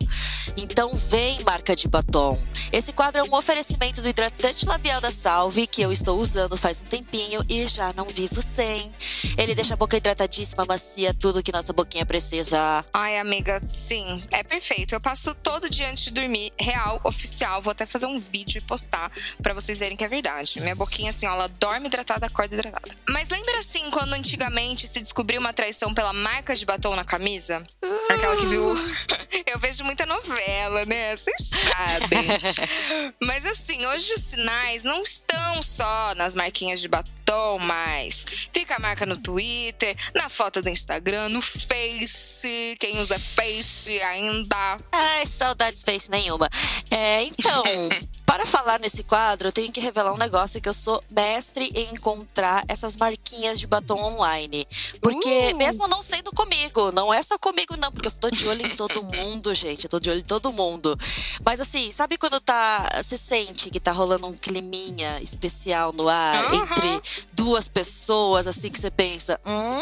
Então vem, marca de batom. Esse quadro é um oferecimento do hidratante labial da Salve que eu estou usando faz um tempinho e já não vivo sem. Ele deixa a boca hidratadíssima, macia, tudo que nossa boquinha precisa. Ai, amiga, sim, é perfeito. Eu passo todo dia antes de dormir, real, oficial. Vou até fazer um vídeo e postar para vocês verem que é verdade. Minha boquinha, assim, ó, ela dorme hidratada, acorda hidratada. Mas lembra assim, quando antigamente se descobriu uma traição pela marca de batom na camisa? Aquela que viu. Eu vejo muita novela, né? Vocês sabem. Mas assim, hoje os sinais não estão só nas marquinhas de batom, mas fica a marca no Twitter, na foto do Instagram, no Face. Quem usa Face ainda. Ai, saudades Face nenhuma. É, então. Para falar nesse quadro, eu tenho que revelar um negócio que eu sou mestre em encontrar essas marquinhas de batom online. Porque, Uh. mesmo não sendo comigo, não é só comigo, não, porque eu tô de olho em todo mundo, gente. Eu tô de olho em todo mundo. Mas assim, sabe quando tá. Você sente que tá rolando um climinha especial no ar entre duas pessoas, assim, que você pensa. Hum,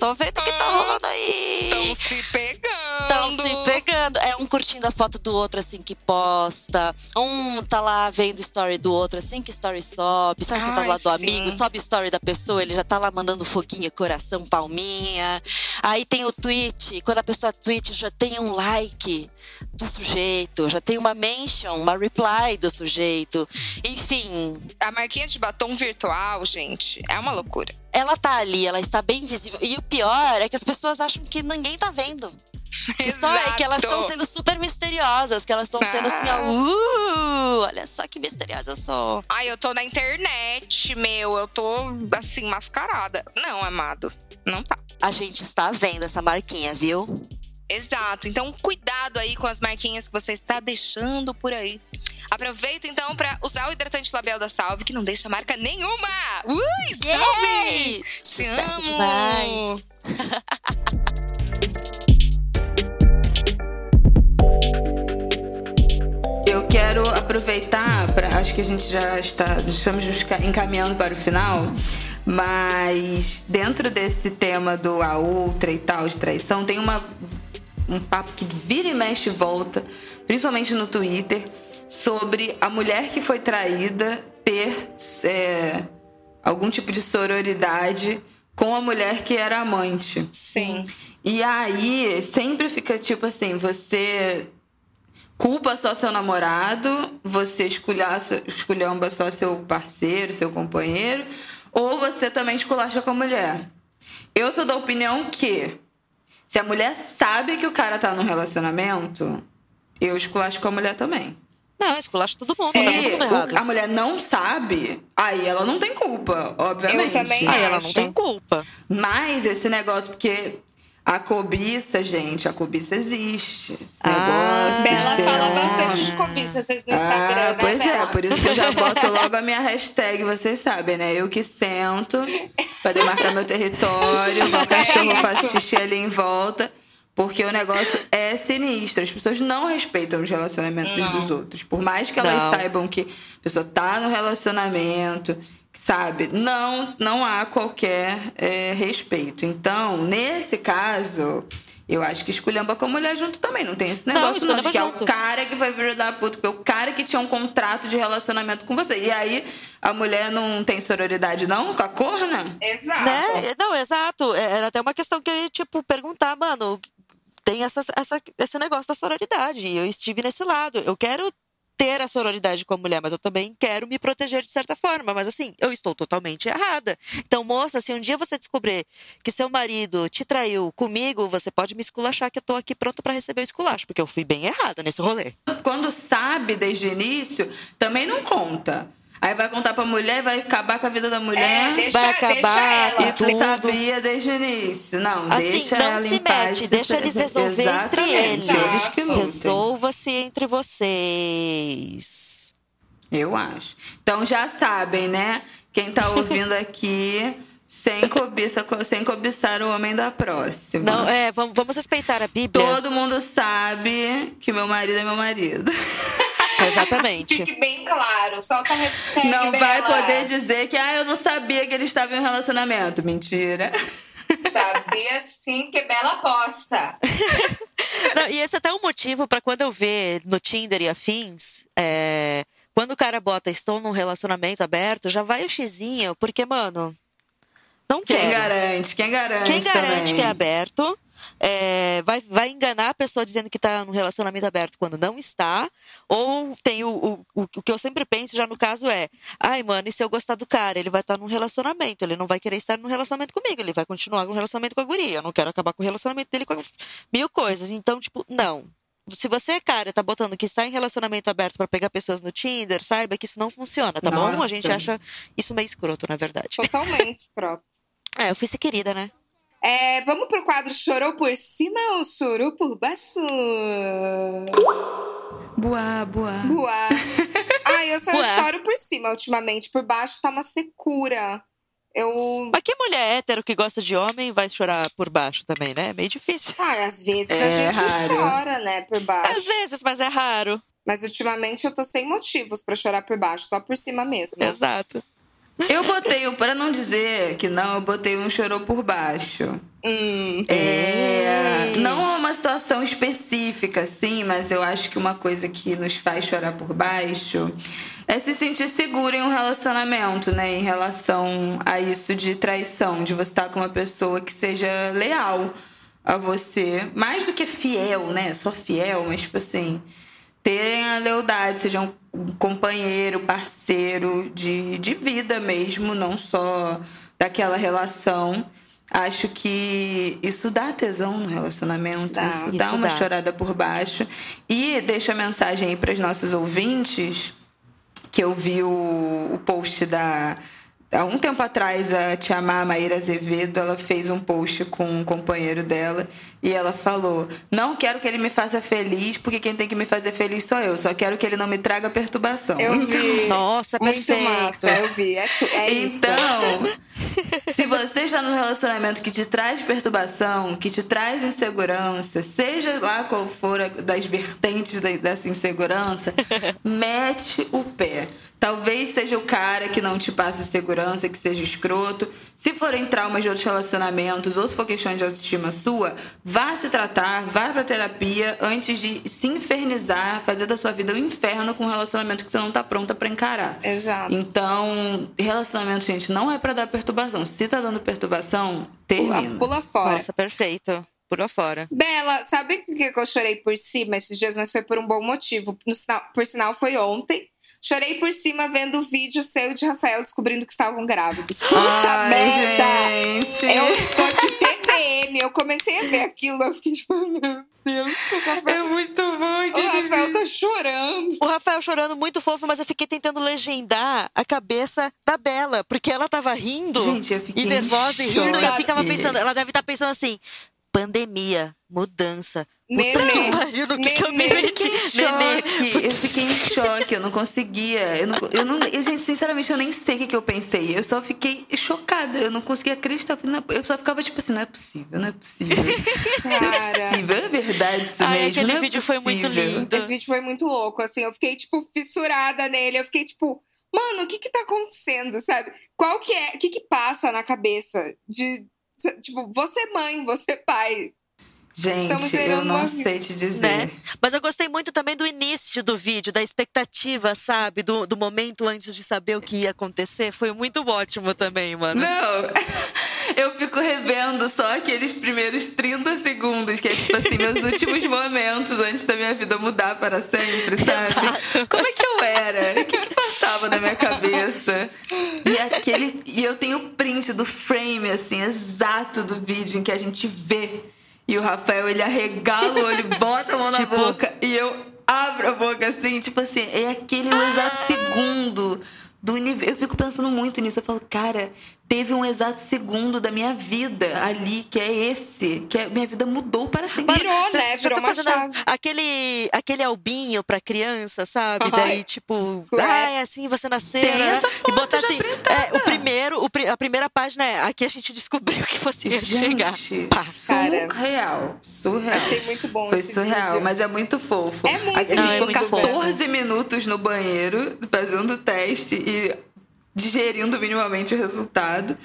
tô vendo o que tá rolando aí. Estão se pegando. Estão se pegando. É um curtindo a foto do outro assim que posta. Um tá lá vendo story do outro assim que story sobe. Sabe, você tá Ai, do amigo, sobe story da pessoa, ele já tá lá mandando foguinha, coração, palminha. Aí tem o tweet. Quando a pessoa tweet, já tem um like do sujeito, já tem uma mention, uma reply do sujeito. Enfim, A marquinha de batom virtual, gente, é uma loucura. Ela tá ali, ela está bem visível. E o pior é que as pessoas acham que ninguém tá vendo. Que só é que elas estão sendo super misteriosas, que elas estão sendo assim, ó, uh, olha só que misteriosa eu sou. Ai, eu tô na internet, meu. Eu tô, assim, mascarada. Não, amado. Não tá. A gente está vendo essa marquinha, viu? Exato. Então, cuidado aí com as marquinhas que você está deixando por aí. Aproveita então pra usar o hidratante labial da Salve, que não deixa marca nenhuma. Ui, salve! Yay! Te Sucesso amo! demais! Eu quero aproveitar para acho que a gente já está estamos encaminhando para o final, mas dentro desse tema do a outra e tal de traição tem uma um papo que vira e mexe e volta, principalmente no Twitter, sobre a mulher que foi traída ter é, algum tipo de sororidade com a mulher que era amante. Sim. E aí sempre fica tipo assim, você culpa só seu namorado, você esculhamba só seu parceiro, seu companheiro, ou você também esculacha com a mulher. Eu sou da opinião que se a mulher sabe que o cara tá num relacionamento, eu esculacho com a mulher também. Não, esculacha todo mundo, Se tá todo mundo o- a mulher não sabe, aí ela não tem culpa, obviamente. Eu também Aí ela não acho. tem culpa. Mas esse negócio, porque a cobiça, gente, a cobiça existe. Esse Ah, negócio. Bela fala bastante de cobiça, vocês no Instagram, Ah, né, pois é, Bela? por isso que eu já boto logo a minha hashtag, vocês sabem, né? Eu que sento pra demarcar meu território, o cachorro isso. faz xixi ali em volta. Porque o negócio é sinistro. As pessoas não respeitam os relacionamentos dos outros. Por mais que elas Não. saibam que a pessoa tá no relacionamento, sabe? Não, não há qualquer é, respeito. Então, nesse caso, eu acho que esculhamba com a mulher junto também. Não tem esse Não, negócio não, de esculhamba que é junto. o cara que vai vir dar puto, que é o cara que tinha um contrato de relacionamento com você. E aí, a mulher não tem sororidade, não? Com a corna? Exato. Né? Não, exato. É, Era até uma questão que eu ia, tipo, perguntar, mano, tem essa, essa, esse negócio da sororidade. E eu estive nesse lado. Eu quero ter a sororidade com a mulher, mas eu também quero me proteger de certa forma. Mas assim, eu estou totalmente errada. Então, moça, se um dia você descobrir que seu marido te traiu comigo, você pode me esculachar que eu tô aqui pronta pra receber o esculacho, porque eu fui bem errada nesse rolê. Quando sabe desde o início, também não conta. Aí vai contar pra mulher e vai acabar com a vida da mulher. É, deixa, vai acabar deixa ela. E tu tudo. sabia desde o início. Não, Assim, deixa não ela se em paz. mete, deixa eles resolver entre eles. eles. Resolva-se entre vocês. Eu acho. Então já sabem, né? Quem tá ouvindo aqui, sem, cobiça, sem cobiçar o homem da próxima. Não, é, vamos, vamos respeitar a Bíblia. Todo mundo sabe que meu marido é meu marido. Exatamente. Fique bem claro. Solta a hashtag, Não vai poder dizer que ah, eu não sabia que ele estava em um relacionamento. Mentira. Sabia sim que bela aposta. Não, e esse é até um motivo para quando eu ver no Tinder e afins, é, quando o cara bota estou num relacionamento aberto, já vai o xizinho, porque, mano, não Quem quero. garante? Quem garante? Quem garante também? que é aberto é, vai, vai enganar a pessoa dizendo que está num relacionamento aberto quando não está. Ou tem o, o, o, que eu sempre penso já no caso é: ai, mano, e se eu gostar do cara? Ele vai estar num relacionamento, ele não vai querer estar num relacionamento comigo, ele vai continuar no relacionamento com a guria. Eu não quero acabar com o relacionamento dele com a- mil coisas. Então, tipo, não. Se você é cara tá botando que está em relacionamento aberto para pegar pessoas no Tinder, saiba que isso não funciona, tá bom? A Nossa. gente acha isso meio escroto, na verdade. Totalmente escroto. É, eu fui ser querida, né? É, vamos pro quadro Chorou por cima ou chorou por baixo? Boa, boa. Boa. Ai, eu só choro por cima ultimamente. Por baixo tá uma secura. Eu. Mas que mulher hétero que gosta de homem vai chorar por baixo também, né? É meio difícil. Ai, às vezes É a gente raro. chora, né, por baixo. Às vezes, mas é raro. Mas ultimamente eu tô sem motivos pra chorar por baixo, só por cima mesmo. Exato. Eu botei, pra não dizer que não, eu botei um chorou por baixo. Hum. É, não é uma situação específica, sim, mas eu acho que uma coisa que nos faz chorar por baixo é se sentir seguro em um relacionamento, né? Em relação a isso de traição, de você estar com uma pessoa que seja leal a você, mais do que fiel, né? Só fiel, mas tipo assim, terem a lealdade, seja um companheiro, parceiro de, de vida mesmo, não só daquela relação. Acho que isso dá tesão no relacionamento, Dá. isso, dá Isso uma dá. chorada por baixo. E deixa a mensagem aí para os nossos ouvintes, que eu vi o, o post da. Há um tempo atrás, a Tia Má, Maíra Azevedo, ela fez um post com um companheiro dela e ela falou: Não quero que ele me faça feliz, porque quem tem que me fazer feliz sou eu. Só quero que ele não me traga perturbação. Eu vi. Nossa, Muito perfeito. massa, eu vi. É, é isso. Então, se você está num relacionamento que te traz perturbação, que te traz insegurança, seja lá qual for a das vertentes da- dessa insegurança, mete o pé. Talvez seja o cara que não te passa segurança, que seja escroto. Se forem traumas de outros relacionamentos ou se for questão de autoestima sua, vá se tratar, vá pra terapia antes de se infernizar, fazer da sua vida um inferno com um relacionamento que você não tá pronta pra encarar. Exato. Então, relacionamento, gente, não é pra dar perturbação. Se tá dando perturbação, termina. Pula, pula fora. Nossa, perfeito. Pula fora. Bela, sabe o que eu chorei por cima esses dias, mas foi por um bom motivo. Sinal- por sinal, foi ontem. Chorei por cima vendo o vídeo seu de Rafael descobrindo que estavam grávidos. Puta Ai, merda! gente. Eu tô de TPM. Eu comecei a ver aquilo, eu fiquei tipo, meu Deus, o É Rafael, muito bom o Rafael vídeo. tá chorando. O Rafael chorando muito fofo, mas eu fiquei tentando legendar a cabeça da Bela, porque ela tava rindo Gente, e nervosa e em rindo, e eu ficava pensando, ela deve estar pensando assim: pandemia, mudança. Puta Nenê. que pariu, no que, que eu me Nenê. meti? Nenê. Choque. Eu fiquei em choque, eu não conseguia. Eu, não, eu, não, eu, gente, sinceramente, eu nem sei o que, que eu pensei. Eu só fiquei chocada. Eu não conseguia acreditar. Eu só ficava tipo assim: não é possível, não é possível. Não é Cara, possível, é verdade isso Ai, mesmo. aquele é vídeo foi muito possível. lindo. esse vídeo foi muito louco, assim. Eu fiquei, tipo, fissurada nele. Eu fiquei, tipo, mano, o que que tá acontecendo, sabe? Qual que é, o que que passa na cabeça de, tipo, você mãe, você pai? Estamos Gente, eu não uma sei te dizer. Né? Mas eu gostei muito também do início do vídeo, da expectativa, sabe? Do, do momento antes de saber o que ia acontecer. Foi muito ótimo também, mano. Não, eu fico revendo só aqueles primeiros 30 segundos, que é tipo assim, meus últimos momentos antes da minha vida mudar para sempre, sabe? Como é que eu era? O que, que passava na minha cabeça? E aquele. E eu tenho o print do frame, assim, exato do vídeo em que a gente vê. E o Rafael, ele arregala o olho, bota a mão na Tipo- boca e eu abro a boca assim, tipo assim, é aquele o exato segundo do universo. Eu fico pensando muito nisso. Eu falo, cara, teve um exato segundo da minha vida ali, que é esse. Que é, minha vida mudou para sempre. Virou, Você né? já Virou tá uma fazendo chave. aquele, aquele albinho pra criança, sabe? Ai. Daí, tipo, Ué. ah, é assim você nasceu. Tem né? essa e foto botar já assim, é, o primeiro, o a primeira página é aqui a gente descobriu que você ia chegar. Gente, Pá. Cara. surreal. Surreal. Achei muito bom Foi esse surreal, vídeo. mas é muito fofo. É muito Ele Não, é ficou muito fofo. 14 minutos no banheiro fazendo o teste e digerindo minimamente o resultado.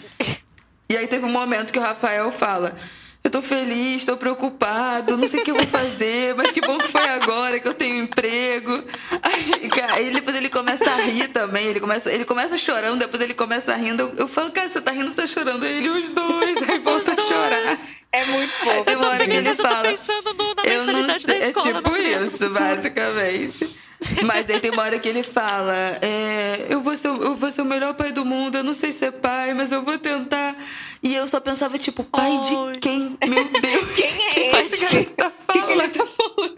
E aí teve um momento que o Rafael fala: Eu tô feliz, tô preocupado, não sei o que eu vou fazer, mas que bom que foi agora que eu tenho emprego. Aí, cara, aí depois ele começa a rir também, ele começa, ele começa chorando, depois ele começa rindo. Eu, eu falo, cara, você tá rindo, você tá chorando. Aí ele, os dois, aí volta a chorar. É muito fofo. Uma hora que Feliz, mas eu tô pensando no- na eu não mensalidade da sei, é escola. tipo não sei. isso, basicamente. Mas aí tem uma hora que ele fala: é, eu, vou ser, o- eu vou ser o melhor pai do mundo, eu não sei ser pai, mas eu vou tentar. E eu só pensava, tipo, pai Ai. de quem? Meu Deus. Quem é que esse? cara tá O que, que ele tá falando?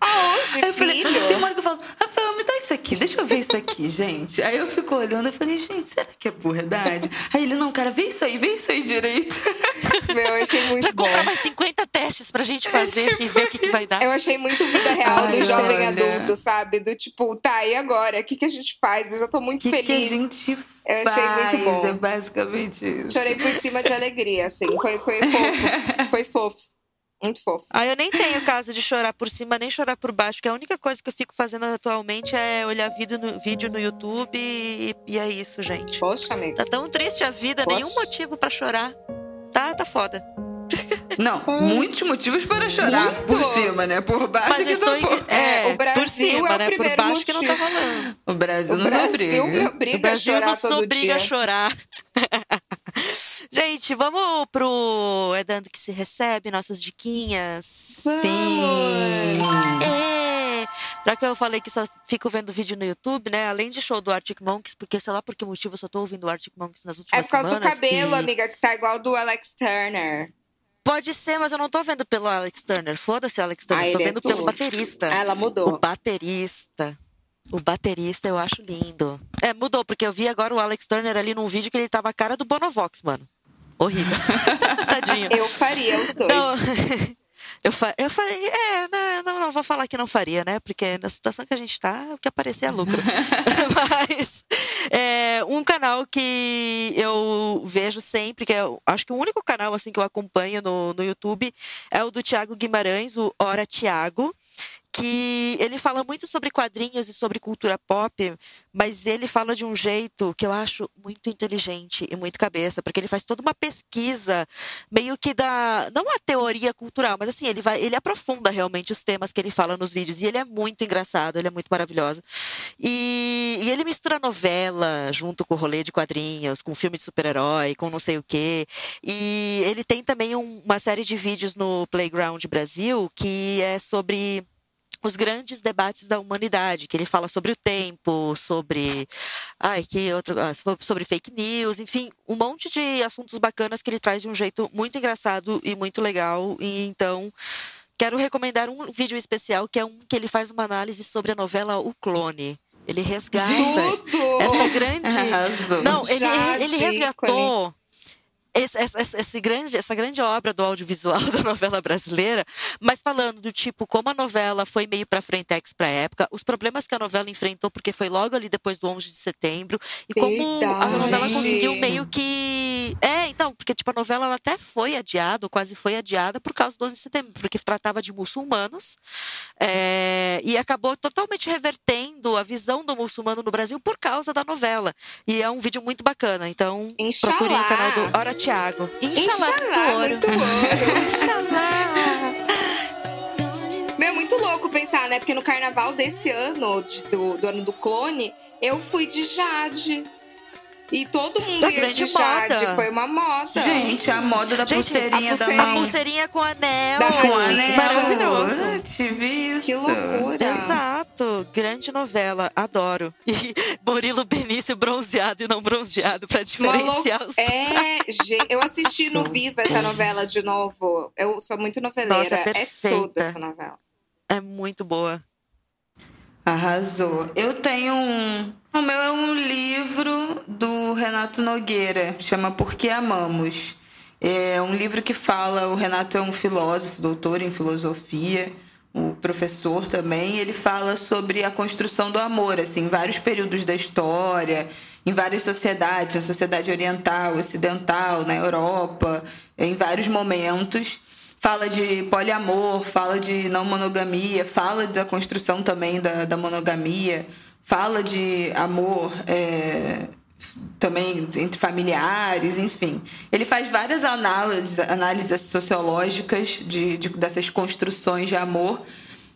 Aonde, Aí eu falei, filho? tem uma hora que eu falo, Rafael, me dá isso aqui, deixa eu ver isso aqui, gente. Aí eu fico olhando e falei, gente, será que é verdade? Aí ele, não, cara, vê isso aí, vê isso aí direito. Meu, eu achei muito Pra bom. comprar mais 50 testes pra gente fazer e ver o que, que vai dar. Eu achei muito vida real Ai, do jovem olha. adulto, sabe? Do tipo, tá, e agora? O que, que a gente faz? Mas eu tô muito O que, que a feliz. gente Eu faz? achei muito bom. É basicamente isso. Chorei por cima de alegria, assim. Foi, foi fofo. Foi fofo. Muito fofo. Ah, eu nem tenho caso de chorar por cima, nem chorar por baixo, porque a única coisa que eu fico fazendo atualmente é olhar vídeo no, vídeo no YouTube e, e é isso, gente. Poxa, amigo. Tá tão triste a vida, Poxa. nenhum motivo pra chorar. Tá, tá foda. Não, muitos motivos para chorar Muitos. por cima, né? Por baixo Mas que eu estou não por... em- é, o Brasil por cima, é o né? Por baixo que não tá motivo. rolando. O Brasil O nos Brasil obriga. O obriga a Brasil nos obriga a chorar. Gente, vamos pro É Dando Que Se Recebe, nossas diquinhas. Sim. É. Já que eu falei que só fico vendo vídeo no YouTube, né? Além de show do Arctic Monkeys, porque sei lá por que motivo eu só tô ouvindo o Arctic Monkeys nas É últimas por causa do semanas. cabelo, que- amiga, que tá igual do Alex Turner. Pode ser, mas eu não tô vendo pelo Alex Turner. Foda-se o Alex Turner. Ah, tô é vendo pelo tudo. baterista. Ela O mudou. baterista. O baterista eu acho lindo. É, mudou, porque eu vi agora o Alex Turner ali num vídeo que ele tava a cara do Bonovox, mano. Horrível. Tadinho. Eu faria os dois. Não. Eu, fa eu falei, é, não, não, não vou falar que não faria, né? Porque na situação que a gente tá, o que aparecer é lucro. Mas é, um canal que eu vejo sempre, que é, acho que o único canal assim que eu acompanho no, no YouTube é o do Tiago Guimarães, o Hora Tiago. Que ele fala muito sobre quadrinhos e sobre cultura pop, mas ele fala de um jeito que eu acho muito inteligente e muito cabeça, porque ele faz toda uma pesquisa meio que da não a teoria cultural, mas assim, ele vai, ele aprofunda realmente os temas que ele fala nos vídeos e ele é muito engraçado, ele é muito maravilhoso. E, e ele mistura novela junto com o rolê de quadrinhos, com filme de super-herói, com não sei o quê. E ele tem também um- uma série de vídeos no Playground Brasil que é sobre os grandes debates da humanidade, que ele fala sobre o tempo, sobre ai, que outro, ah, sobre fake news, enfim, um monte de assuntos bacanas que ele traz de um jeito muito engraçado e muito legal. E então quero recomendar um vídeo especial que é um que ele faz uma análise sobre a novela O Clone. Ele resgata Tudo! essa grande Arrasou. não, ele, ele resgatou esse- essa, esse grande, essa grande obra do audiovisual da novela brasileira, mas falando do tipo como a novela foi meio para frentex para época, os problemas que a novela enfrentou porque foi logo ali depois do 11 de setembro e como a Verdade. novela conseguiu meio que é, então, porque tipo a novela ela até foi adiada, ou quase foi adiada por causa do 11 de setembro, porque tratava de muçulmanos é, e acabou totalmente revertendo a visão do muçulmano no Brasil por causa da novela. E é um vídeo muito bacana. Então, Inxalá. procurem o canal do Hora Thiago. Inxalá, Inxalá, muito muito ouro. ouro. Inxalá. Meu, é muito louco pensar, né? Porque no carnaval desse ano, de- do, do ano do clone, eu fui de Jade. E todo mundo Da ia grande de Jade. moda. Foi uma moda. Gente, a moda da Gente, pulseirinha a da pulseirinha- A mão. pulseirinha com anel. Da Com anel. Maravilhoso. Tive isso. Que loucura. Exato, grande novela, adoro. E Murilo Benício bronzeado e não bronzeado pra diferenciar os É, gente, eu assisti no Viva essa novela de novo. Eu sou muito noveleira. Nossa, é é perfeita. toda essa novela. É muito boa. Arrasou. Eu tenho um. O meu é um livro do Renato Nogueira, chama Por que Amamos. É um livro que fala. O Renato é um filósofo, doutor em filosofia, o professor também. Ele fala sobre a construção do amor, assim, em vários períodos da história, em várias sociedades, na sociedade oriental, ocidental, na Europa, em vários momentos fala de poliamor, fala de não monogamia, fala da construção também da, da monogamia, fala de amor é, também entre familiares, enfim. Ele faz várias análises, análises sociológicas de, de dessas construções de amor.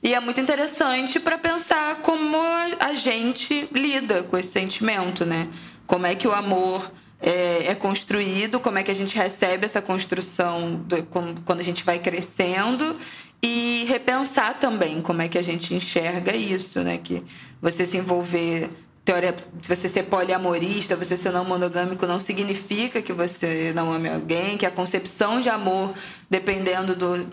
E é muito interessante para pensar como a gente lida com esse sentimento, né? Como é que o amor é, é construído, como é que a gente recebe essa construção do, quando a gente vai crescendo e repensar também como é que a gente enxerga isso, né? Que você se envolver teoria, se você ser poliamorista, você ser não monogâmico, não significa que você não ame alguém, que a concepção de amor, dependendo do,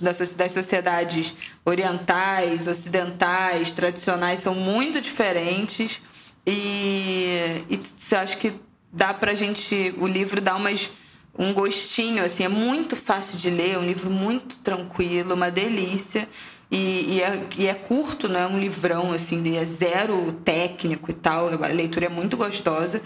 das sociedades orientais, ocidentais, tradicionais, são muito diferentes. E, e acho que dá pra gente. O livro dá umas, um gostinho, assim, é muito fácil de ler, é um livro muito tranquilo, uma delícia. E, e, é, e, é, curto, não é um livrão, assim, é zero técnico e tal. A leitura é muito gostosa.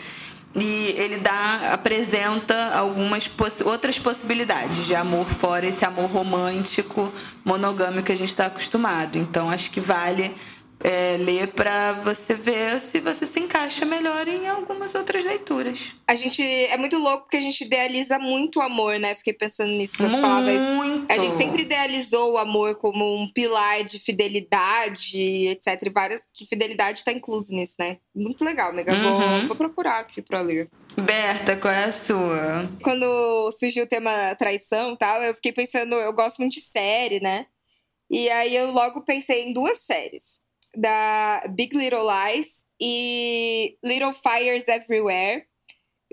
E ele dá, apresenta algumas poss outras possibilidades de amor fora esse amor romântico, monogâmico que a gente está acostumado. Então acho que vale é, ler para você ver se você se encaixa melhor em algumas outras leituras. A gente é muito louco porque a gente idealiza muito o amor, né? Fiquei pensando nisso quando muito. falava isso. A gente sempre idealizou o amor como um pilar de fidelidade, etc. E várias que fidelidade está incluso nisso, né? Muito legal, Mega. Uhum. Vou, vou procurar aqui para ler. Berta, qual é a sua? Quando surgiu o tema traição, tal, eu fiquei pensando, eu gosto muito de série, né? E aí eu logo pensei em duas séries da Big Little Lies e Little Fires Everywhere.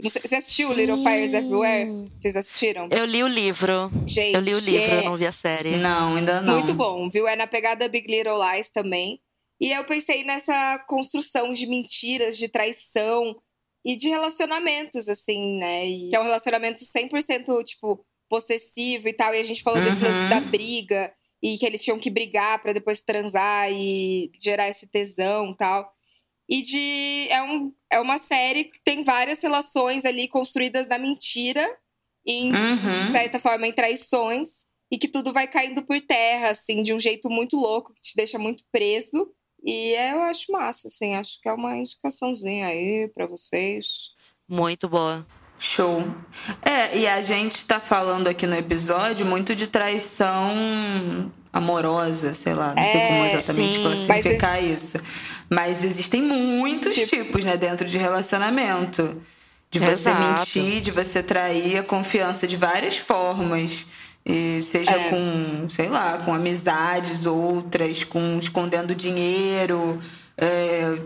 Você assistiu Sim. Little Fires Everywhere? Vocês assistiram? Eu li o livro. Gente, eu li o livro, é... eu não vi a série. Não, ainda não. Muito bom, viu? É na pegada Big Little Lies também. E eu pensei nessa construção de mentiras, de traição e de relacionamentos, assim, né? E que é um relacionamento 100%, tipo, possessivo e tal. E a gente falou uhum. desse lance da briga e que eles tinham que brigar para depois transar e gerar esse tesão tal. E de é, um, é uma série que tem várias relações ali construídas na mentira, em uhum. de certa forma em traições, e que tudo vai caindo por terra, assim, de um jeito muito louco, que te deixa muito preso. E é, eu acho massa, assim, acho que é uma indicaçãozinha aí para vocês. Muito boa. Show. É, e a gente tá falando aqui no episódio muito de traição amorosa, sei lá, não é, sei como exatamente sim. classificar Mas isso. Mas existem muitos tipo... tipos, né, dentro de relacionamento. De você Exato. mentir, de você trair a confiança de várias formas. E seja é. com, sei lá, com amizades, outras, com escondendo dinheiro, é,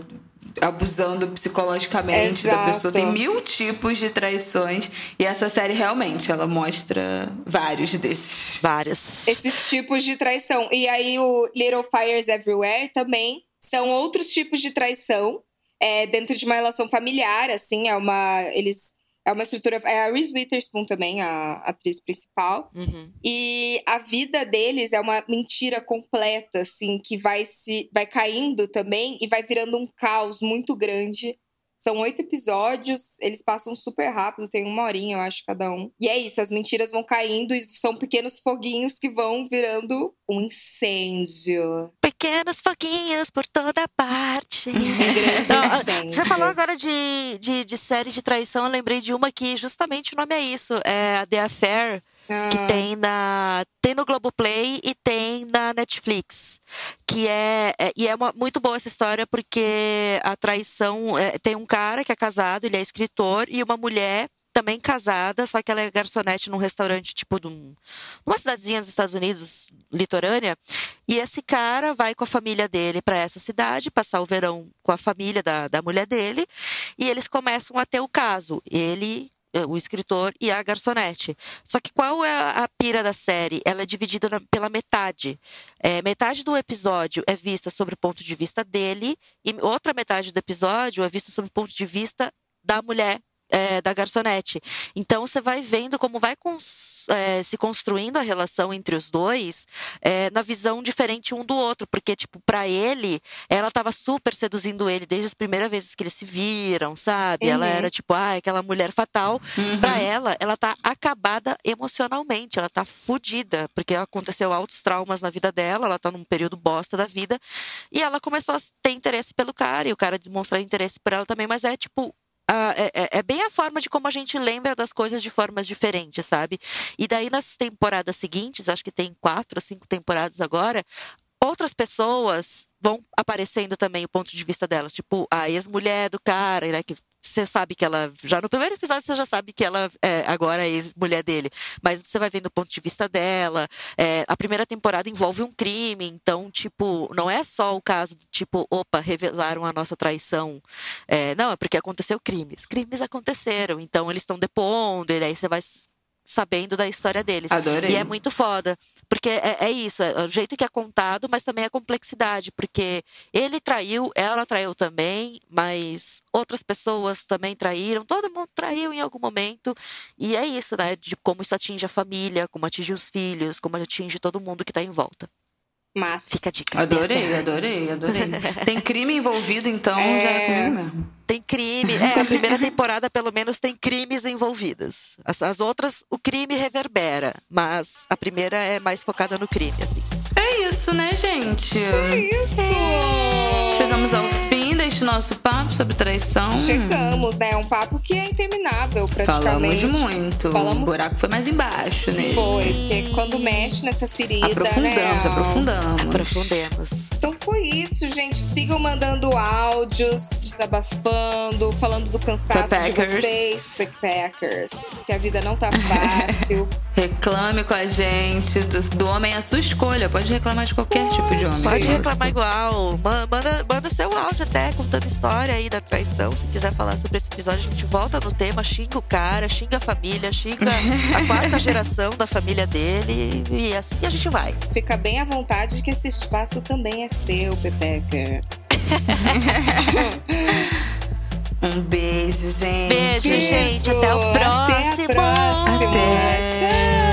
abusando psicologicamente Exato. da pessoa. Tem mil tipos de traições. E essa série realmente ela mostra vários desses. Vários. Esses tipos de traição. E aí o Little Fires Everywhere também são outros tipos de traição. É, dentro de uma relação familiar, assim, é uma. Eles é uma estrutura. É a Reese Witherspoon também, a atriz principal. Uhum. E a vida deles é uma mentira completa, assim, que vai se vai caindo também e vai virando um caos muito grande são oito episódios, eles passam super rápido, tem uma horinha, eu acho, cada um. E é isso, as mentiras vão caindo e são pequenos foguinhos que vão virando um incêndio. Pequenos foguinhos por toda parte. Um Você falou agora de, de, de série de traição, eu lembrei de uma que justamente o nome é isso, é a The Affair que ah. tem na tem no Globoplay e tem na Netflix que é, é e é uma, muito boa essa história porque a traição é, tem um cara que é casado ele é escritor e uma mulher também casada, só que ela é garçonete num restaurante, tipo, de um, numa cidadezinha dos Estados Unidos, litorânea. E esse cara vai com a família dele para essa cidade, passar o verão com a família da, da mulher dele, e eles começam a ter o caso. Ele eh, o escritor e a garçonete. Só que qual é a pira da série? Ela é dividida na, pela metade. É, metade do episódio é vista sobre o ponto de vista dele e outra metade do episódio é vista sobre o ponto de vista da mulher é, da garçonete. Então você vai vendo como vai cons é, se construindo a relação entre os dois é, na visão diferente um do outro, porque tipo para ele ela estava super seduzindo ele desde as primeiras vezes que eles se viram, sabe? Uhum. Ela era tipo, ah, aquela mulher fatal. Uhum. Para ela, ela tá acabada emocionalmente, ela tá fodida, porque aconteceu altos traumas na vida dela, ela tá num período bosta da vida, e ela começou a ter interesse pelo cara, e o cara demonstrar interesse por ela também, mas é tipo a, é, é, bem a forma de como a gente lembra das coisas de formas diferentes, sabe? E daí nas temporadas seguintes, acho que tem quatro, cinco temporadas agora, outras pessoas vão aparecendo também o ponto de vista delas, tipo a ex-mulher do cara, né, que você sabe que ela. Já no primeiro episódio você já sabe que ela é agora é ex-mulher dele. Mas você vai vendo o ponto de vista dela. É, a primeira temporada envolve um crime. Então, tipo, não é só o caso do tipo, opa, revelaram a nossa traição. É, não, é porque aconteceu crimes. Crimes aconteceram. Então eles estão depondo, e aí você vai sabendo da história deles. Adorei. E é muito foda. Porque é, é, isso, é o jeito que é contado, mas também a complexidade. Porque ele traiu, ela traiu também, mas outras pessoas também traíram, todo mundo traiu em algum momento. E é isso, né? De como isso atinge a família, como atinge os filhos, como atinge todo mundo que está em volta. Mas fica a dica. Adorei, adorei, adorei. tem crime envolvido, então é... já é comigo mesmo. Tem crime. É, a primeira temporada, pelo menos, tem crimes envolvidos. As, as outras, o crime reverbera. Mas a primeira é mais focada no crime, assim. É isso, né, gente? É isso! Chegamos ao fim deste nosso papo sobre traição. Chegamos, né? É um papo que é interminável, praticamente. Falamos muito. Falamos... O buraco foi mais embaixo, né? Foi, porque quando mexe nessa ferida. Aprofundamos, né? aprofundamos. Aprofundemos. Então foi isso, gente. Sigam mandando áudios, desabafando, falando do cansaço Backpackers. de vocês, backpackers. Que a vida não tá fácil. Reclame com a gente. Do, do, homem é a sua escolha. Pode reclamar de qualquer tipo de homem. Pode reclamar igual. Manda, manda seu áudio até contando história aí da traição. Se quiser falar sobre esse episódio, a gente volta no tema, xinga o cara, xinga a família, xinga a quarta geração da família dele e assim a gente vai. Fica bem à vontade de que esse espaço também é seu, Pepeca. um beijo, gente. Beijo, gente. Até o próximo. Até a próxima. Até. Tchau.